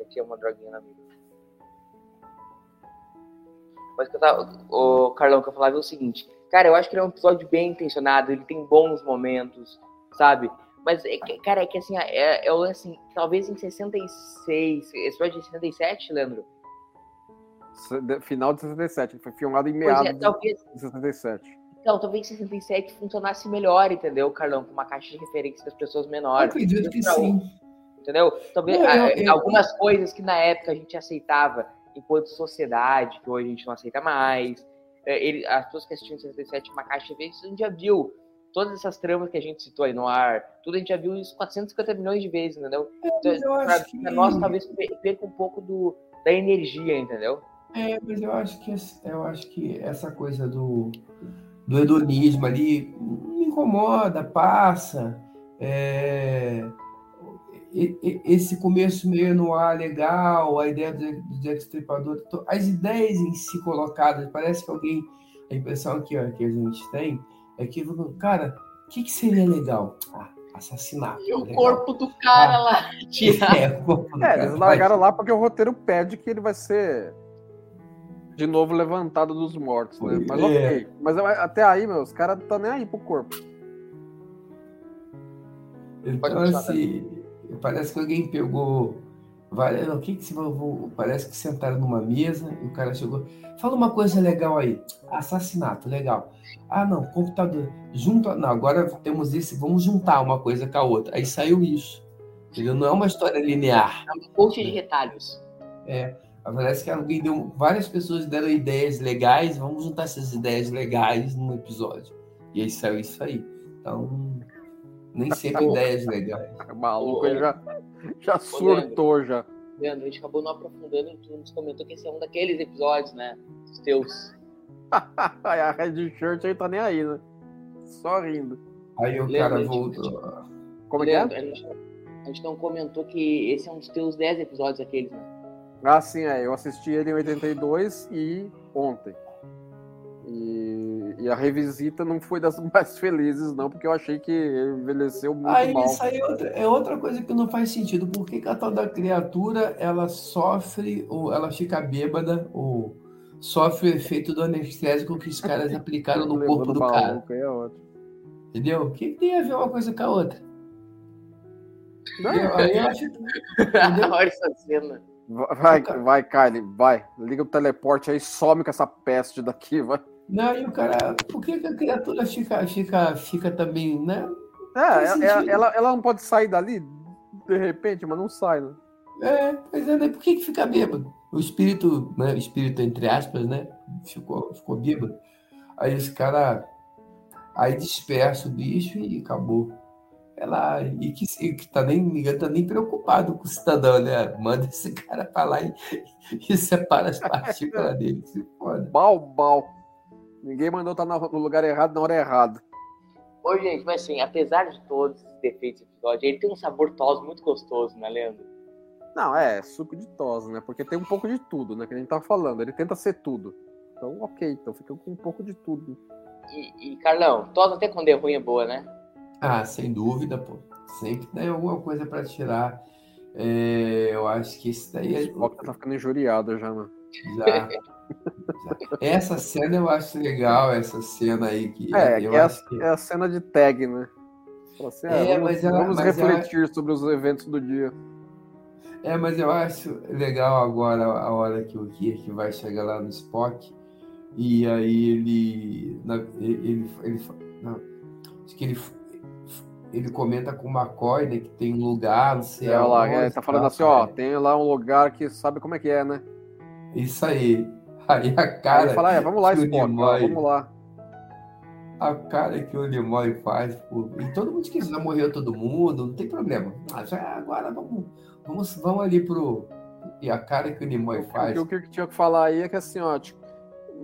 A: Aqui é uma droguinha na vida. Mas que eu tava, o Carlão, que eu falava é o seguinte, cara, eu acho que ele é um episódio bem intencionado, ele tem bons momentos, sabe? Mas, é, cara, é que assim, é, é assim, talvez em 66, esse episódio de 67, Leandro?
B: Final de 67, ele foi filmado em é, meados é, talvez, de 67.
A: Então, talvez 67 funcionasse melhor, entendeu, Carlão? Com uma caixa de referência das pessoas menores.
C: Eu acredito que sim.
A: Entendeu? Talvez eu, eu, eu, algumas coisas que na época a gente aceitava enquanto sociedade, que hoje a gente não aceita mais. É, ele, as pessoas que assistiram 67 uma caixa vezes, a gente já viu todas essas tramas que a gente citou aí no ar, tudo a gente já viu isso 450 milhões de vezes, entendeu?
C: É, então, pra, que...
A: nós talvez perca um pouco do, da energia, entendeu?
C: É, mas eu acho que eu acho que essa coisa do, do hedonismo ali me incomoda, passa. É, esse começo meio no ar legal, a ideia do Jack Stripador, as ideias em si colocadas, parece que alguém, a impressão que, ó, que a gente tem é que, cara, o que, que seria legal? Ah, assassinato.
A: E o legal. corpo do cara ah, lá.
B: Tirar. É, é eles largaram lá porque o roteiro pede que ele vai ser de novo levantado dos mortos, né? Mas é. ok. Mas até aí, meu, os caras não estão nem aí pro corpo.
C: Então, assim, Parece que alguém pegou. Valeu, o que que se Parece que sentaram numa mesa e o cara chegou. Fala uma coisa legal aí. Assassinato, legal. Ah, não, computador. Junta. Não, agora temos esse. Vamos juntar uma coisa com a outra. Aí saiu isso. Entendeu? Não é uma história linear.
A: É um monte de retalhos.
C: É. Parece que alguém deu. Várias pessoas deram ideias legais. Vamos juntar essas ideias legais num episódio. E aí saiu isso aí. Então. Nem sempre ideias legais.
B: Maluco, ele já, já surtou Leandro, já.
A: Leandro, a gente acabou não aprofundando, tu nos comentou que esse é um daqueles episódios, né? Os teus.
B: a Red Shirt aí tá nem aí, né? Só rindo.
C: Aí o Leandro, cara voltou.
B: Como
A: Leandro,
B: é
A: que é? A gente, a gente não comentou que esse é um dos teus 10 episódios aqueles, né?
B: Ah, sim, é. Eu assisti ele em 82 e ontem. E, e, a revisita não foi das mais felizes, não, porque eu achei que envelheceu muito
C: aí,
B: mal.
C: Isso aí é outra, é outra coisa que não faz sentido. Por que, que a tal da criatura ela sofre, ou ela fica bêbada, ou sofre o efeito do anestésico que os caras aplicaram no corpo do cara?
B: É
C: Entendeu? O que tem a ver uma coisa com a outra?
B: Não, aí eu acho.
A: Olha essa cena.
B: Vai, vai, Kylie, vai. Liga o teleporte aí, some com essa peste daqui, vai.
C: Não, e o cara, por que, que a criatura fica, fica, fica também, né?
B: É, ela, é, ela, ela não pode sair dali de repente, mas não sai, né?
C: É, mas é, né? por que, que fica bêbado? O espírito, né? O espírito, entre aspas, né? Ficou, ficou bêbado. Aí esse cara. Aí dispersa o bicho e acabou. ela e que, e que tá nem ninguém tá nem preocupado com o cidadão, né? Manda esse cara para lá e, e separa as partículas dele. Se foda.
B: Bal, bal. Ninguém mandou estar no lugar errado na hora errada.
A: Ô, gente, mas assim, apesar de todos os defeitos do episódio, ele tem um sabor tosse muito gostoso, né, Leandro?
B: Não, é, suco de tosse, né? Porque tem um pouco de tudo, né? Que a gente tava falando. Ele tenta ser tudo. Então, ok, então fica com um pouco de tudo.
A: E, e Carlão, tosse até quando é ruim é boa, né?
C: Ah, sem dúvida, pô. Sempre tem alguma coisa para tirar. É, eu acho que esse daí é.
B: O tá ficando injuriado já, mano.
C: Já. Essa cena eu acho legal, essa cena aí que.
B: É, que é, a,
C: que...
B: é a cena de tag, né? Assim,
C: É,
B: vamos
C: mas ela-
B: vamos
C: mas ela-
B: refletir sobre os eventos do dia.
C: É, mas eu acho legal agora a hora que o Kirk vai chegar lá no Spock e aí ele. na- ele, ele, ele- não, acho que ele, ele comenta com o McCoy, né, que tem um lugar, não sei
B: É, lá,
C: aonde,
B: é, tá falando assim, ó, tem lá um lugar que sabe como é que é, né?
C: Isso aí. Aí a
B: Aí
C: cara.
B: ele fala, é, vamos lá,
C: que
B: Spock, ó,
C: Nimoy-
B: vamos lá.
C: A cara que o Nimoy faz, pô. E todo mundo que já morreu todo mundo, não tem problema. Ah, já agora vamos, vamos, vamos ali pro. E a cara que o Nimoy
B: O
C: faz.
B: que o Kirk tinha que falar aí é que assim, ó, tipo,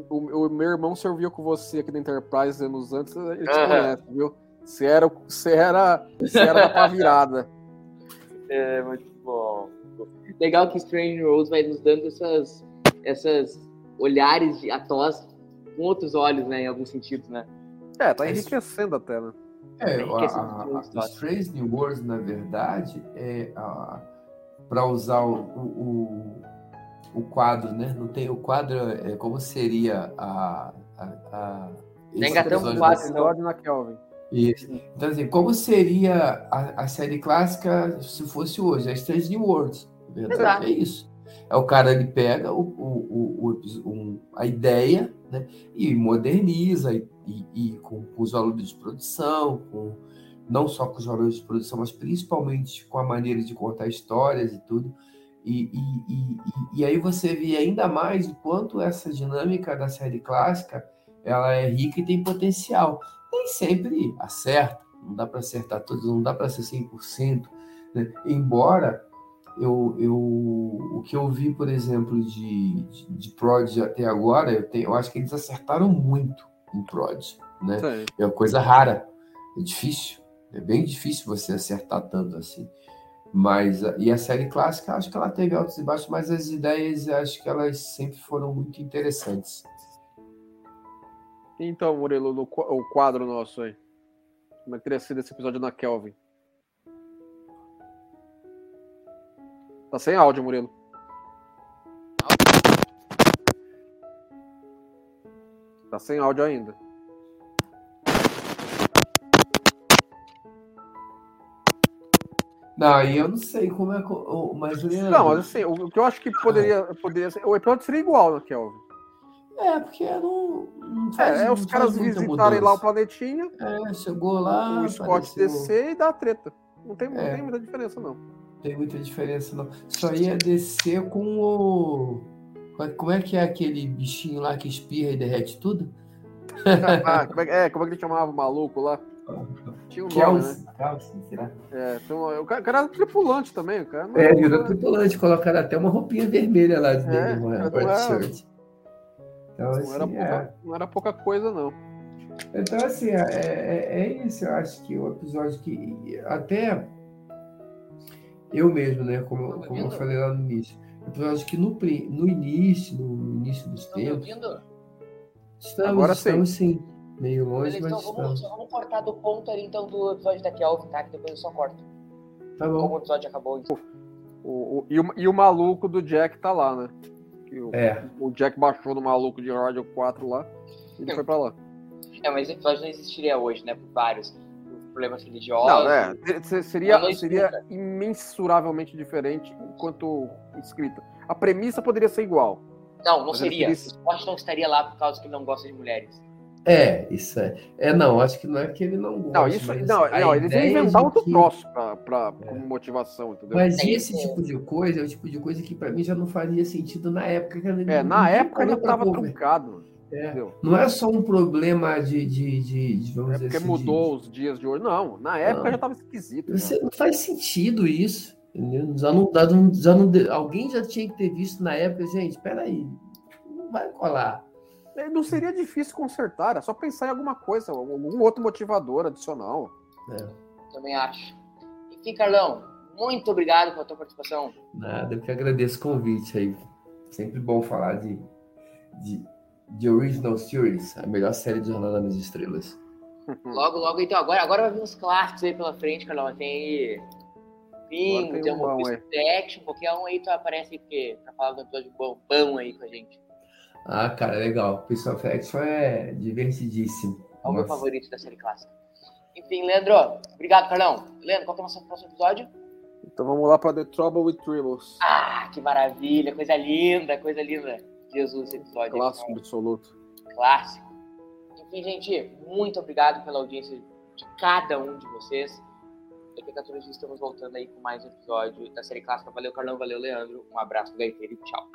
B: o, o meu irmão serviu com você aqui na Enterprise anos antes, ele te
A: Aham.
B: conhece, viu? Você era, você era, você era da virada.
A: É, muito bom. Legal que Strange Rose vai nos dando essas, essas olhares de Atos com outros olhos, né, em alguns sentidos, né?
B: É, tá enriquecendo até, né?
C: É,
A: Bem,
C: a, a, a. Strange New Worlds, na verdade, é para usar o, o, o, quadro, né? Não tem o quadro, é como seria a. a, a
A: engatamos o
C: da-
A: quadro, então.
B: Episódio na Kelvin.
C: Isso. Então, assim, como seria a, a série clássica se fosse hoje? A Strange New Worlds. Verdade,
A: Exato.
C: é isso. É o cara, ele pega o, o, o, um- a ideia né, e moderniza, e, e, e com, com os valores de produção, com, não só com os valores de produção, mas principalmente com a maneira de contar histórias e tudo. E, e- e aí você vê ainda mais o quanto essa dinâmica da série clássica ela é rica e tem potencial nem sempre acerta, não dá para acertar todos, não dá para ser 100%, né? embora eu, eu, o que eu vi, por exemplo, de, de, de Prod até agora, eu, tenho, eu acho que eles acertaram muito em Prod, né?
B: Sim.
C: É uma coisa rara, é difícil, é bem difícil você acertar tanto assim. Mas, e a série clássica, acho que ela teve altos e baixos, mas as ideias, acho que elas sempre foram muito interessantes.
B: Então, Murilo, o quadro nosso aí. Como é que teria sido esse episódio na Kelvin? Tá sem áudio, Murilo. Tá sem áudio ainda.
C: Não, aí eu não sei como é. Mas, Leandro,
B: Não, mas assim, o, que eu acho que poderia, poderia ser. O episódio seria igual na Kelvin.
C: É, porque não, não faz,
B: É, é
C: não
B: os caras visitarem lá o planetinha,
C: É, chegou lá,
B: o Scott
C: apareceu-
B: descer e dar treta. Não tem, não
C: É.
B: tem muita diferença, não.
C: Não tem muita diferença, não. Só ia descer com o. Como é que é aquele bichinho lá que espirra e derrete tudo?
B: Ah, como é, é, como é que ele chamava o maluco lá? Tinha um nome, né?
C: Kelsey, Kelsey, será?
B: É, então, o cara, era tripulante também, o cara.
C: É, virou tripulante, colocaram até uma roupinha vermelha lá de
B: É,
C: dele, uma
B: era-.
C: Então,
B: Não era,
C: assim, é.
B: pouca, não era pouca coisa, não.
C: Então, assim, é, é, é isso. Eu acho que o episódio que. Até eu mesmo, né? Como,
A: Tá
C: como eu falei lá no início. Episódio que no, no início, no início dos
A: Estão
C: tempos.
A: ouvindo?
C: Estamos,
B: Agora sim.
C: estamos sim. Meio longe,
A: Beleza,
C: mas
A: então vamos,
C: estamos.
A: vamos cortar do ponto ali então do episódio da Kelvin, tá? Que depois eu só corto.
C: Tá
A: Como
C: bom.
A: o episódio acabou. então.
B: O, o- e, o, e o maluco do Jack tá lá, né? Que o,
C: É.
B: o Jack baixou no maluco de rádio 4 lá e ele foi pra lá.
A: É, mas esse episódio não existiria hoje, né? Por vários problemas religiosos.
B: Não, é, se- seria,
A: Não,
B: seria imensuravelmente diferente enquanto escrita. A premissa poderia ser igual.
A: Não, não seria. O Scott não estaria lá por causa que ele não gosta de mulheres.
C: É, isso é. É, não, acho que não é que ele não gosta.
B: Não, isso, não, não eles iam
C: ideia
B: inventar outro
C: que-
B: troço pra, pra, como motivação, entendeu?
C: Mas
A: É
C: esse
A: isso.
C: tipo de coisa é o tipo de coisa que pra mim já não faria sentido na época. que
B: É, na época ele tava
C: conver-
B: truncado.
C: É. Não é só um problema de. de, de, de
B: vamos é porque assim, mudou de... os dias de hoje. Não, na época não. já estava esquisito.
C: Você, não faz sentido isso. Entendeu? Já não, já não, alguém já tinha que ter visto na época, gente, espera aí, não vai colar.
B: É, não seria difícil consertar, é só pensar em alguma coisa, algum outro motivador adicional.
A: É. Também acho. Enfim, Carlão, muito obrigado pela tua participação.
C: Nada, eu que agradeço o convite aí. Sempre bom falar de, de, de Original Series, a melhor série de Jornada nas Estrelas.
A: Logo, logo, então, agora, agora vai vir uns clássicos aí pela frente, Carlão. Tem Pingo, tem um, um Action, qualquer um aí tu aparece aí, porque pra falar do episódio bom, bom aí com a gente.
C: Ah, cara, legal. Pistol of Action é divertidíssimo.
A: É o meu favorito da série clássica. Enfim, Leandro, obrigado, Carlão. Leandro, qual que é o nosso próximo episódio?
B: Então vamos lá para The Trouble with Tribbles.
A: Ah, que maravilha, coisa linda, coisa linda. Jesus, esse episódio.
B: Clássico absoluto.
A: Clássico. Enfim, gente, muito obrigado pela audiência de cada um de vocês. Daqui a 14 dias estamos voltando aí com mais um episódio da série clássica. Valeu, Carlão, valeu, Leandro. Um abraço do Gaiteiro e tchau.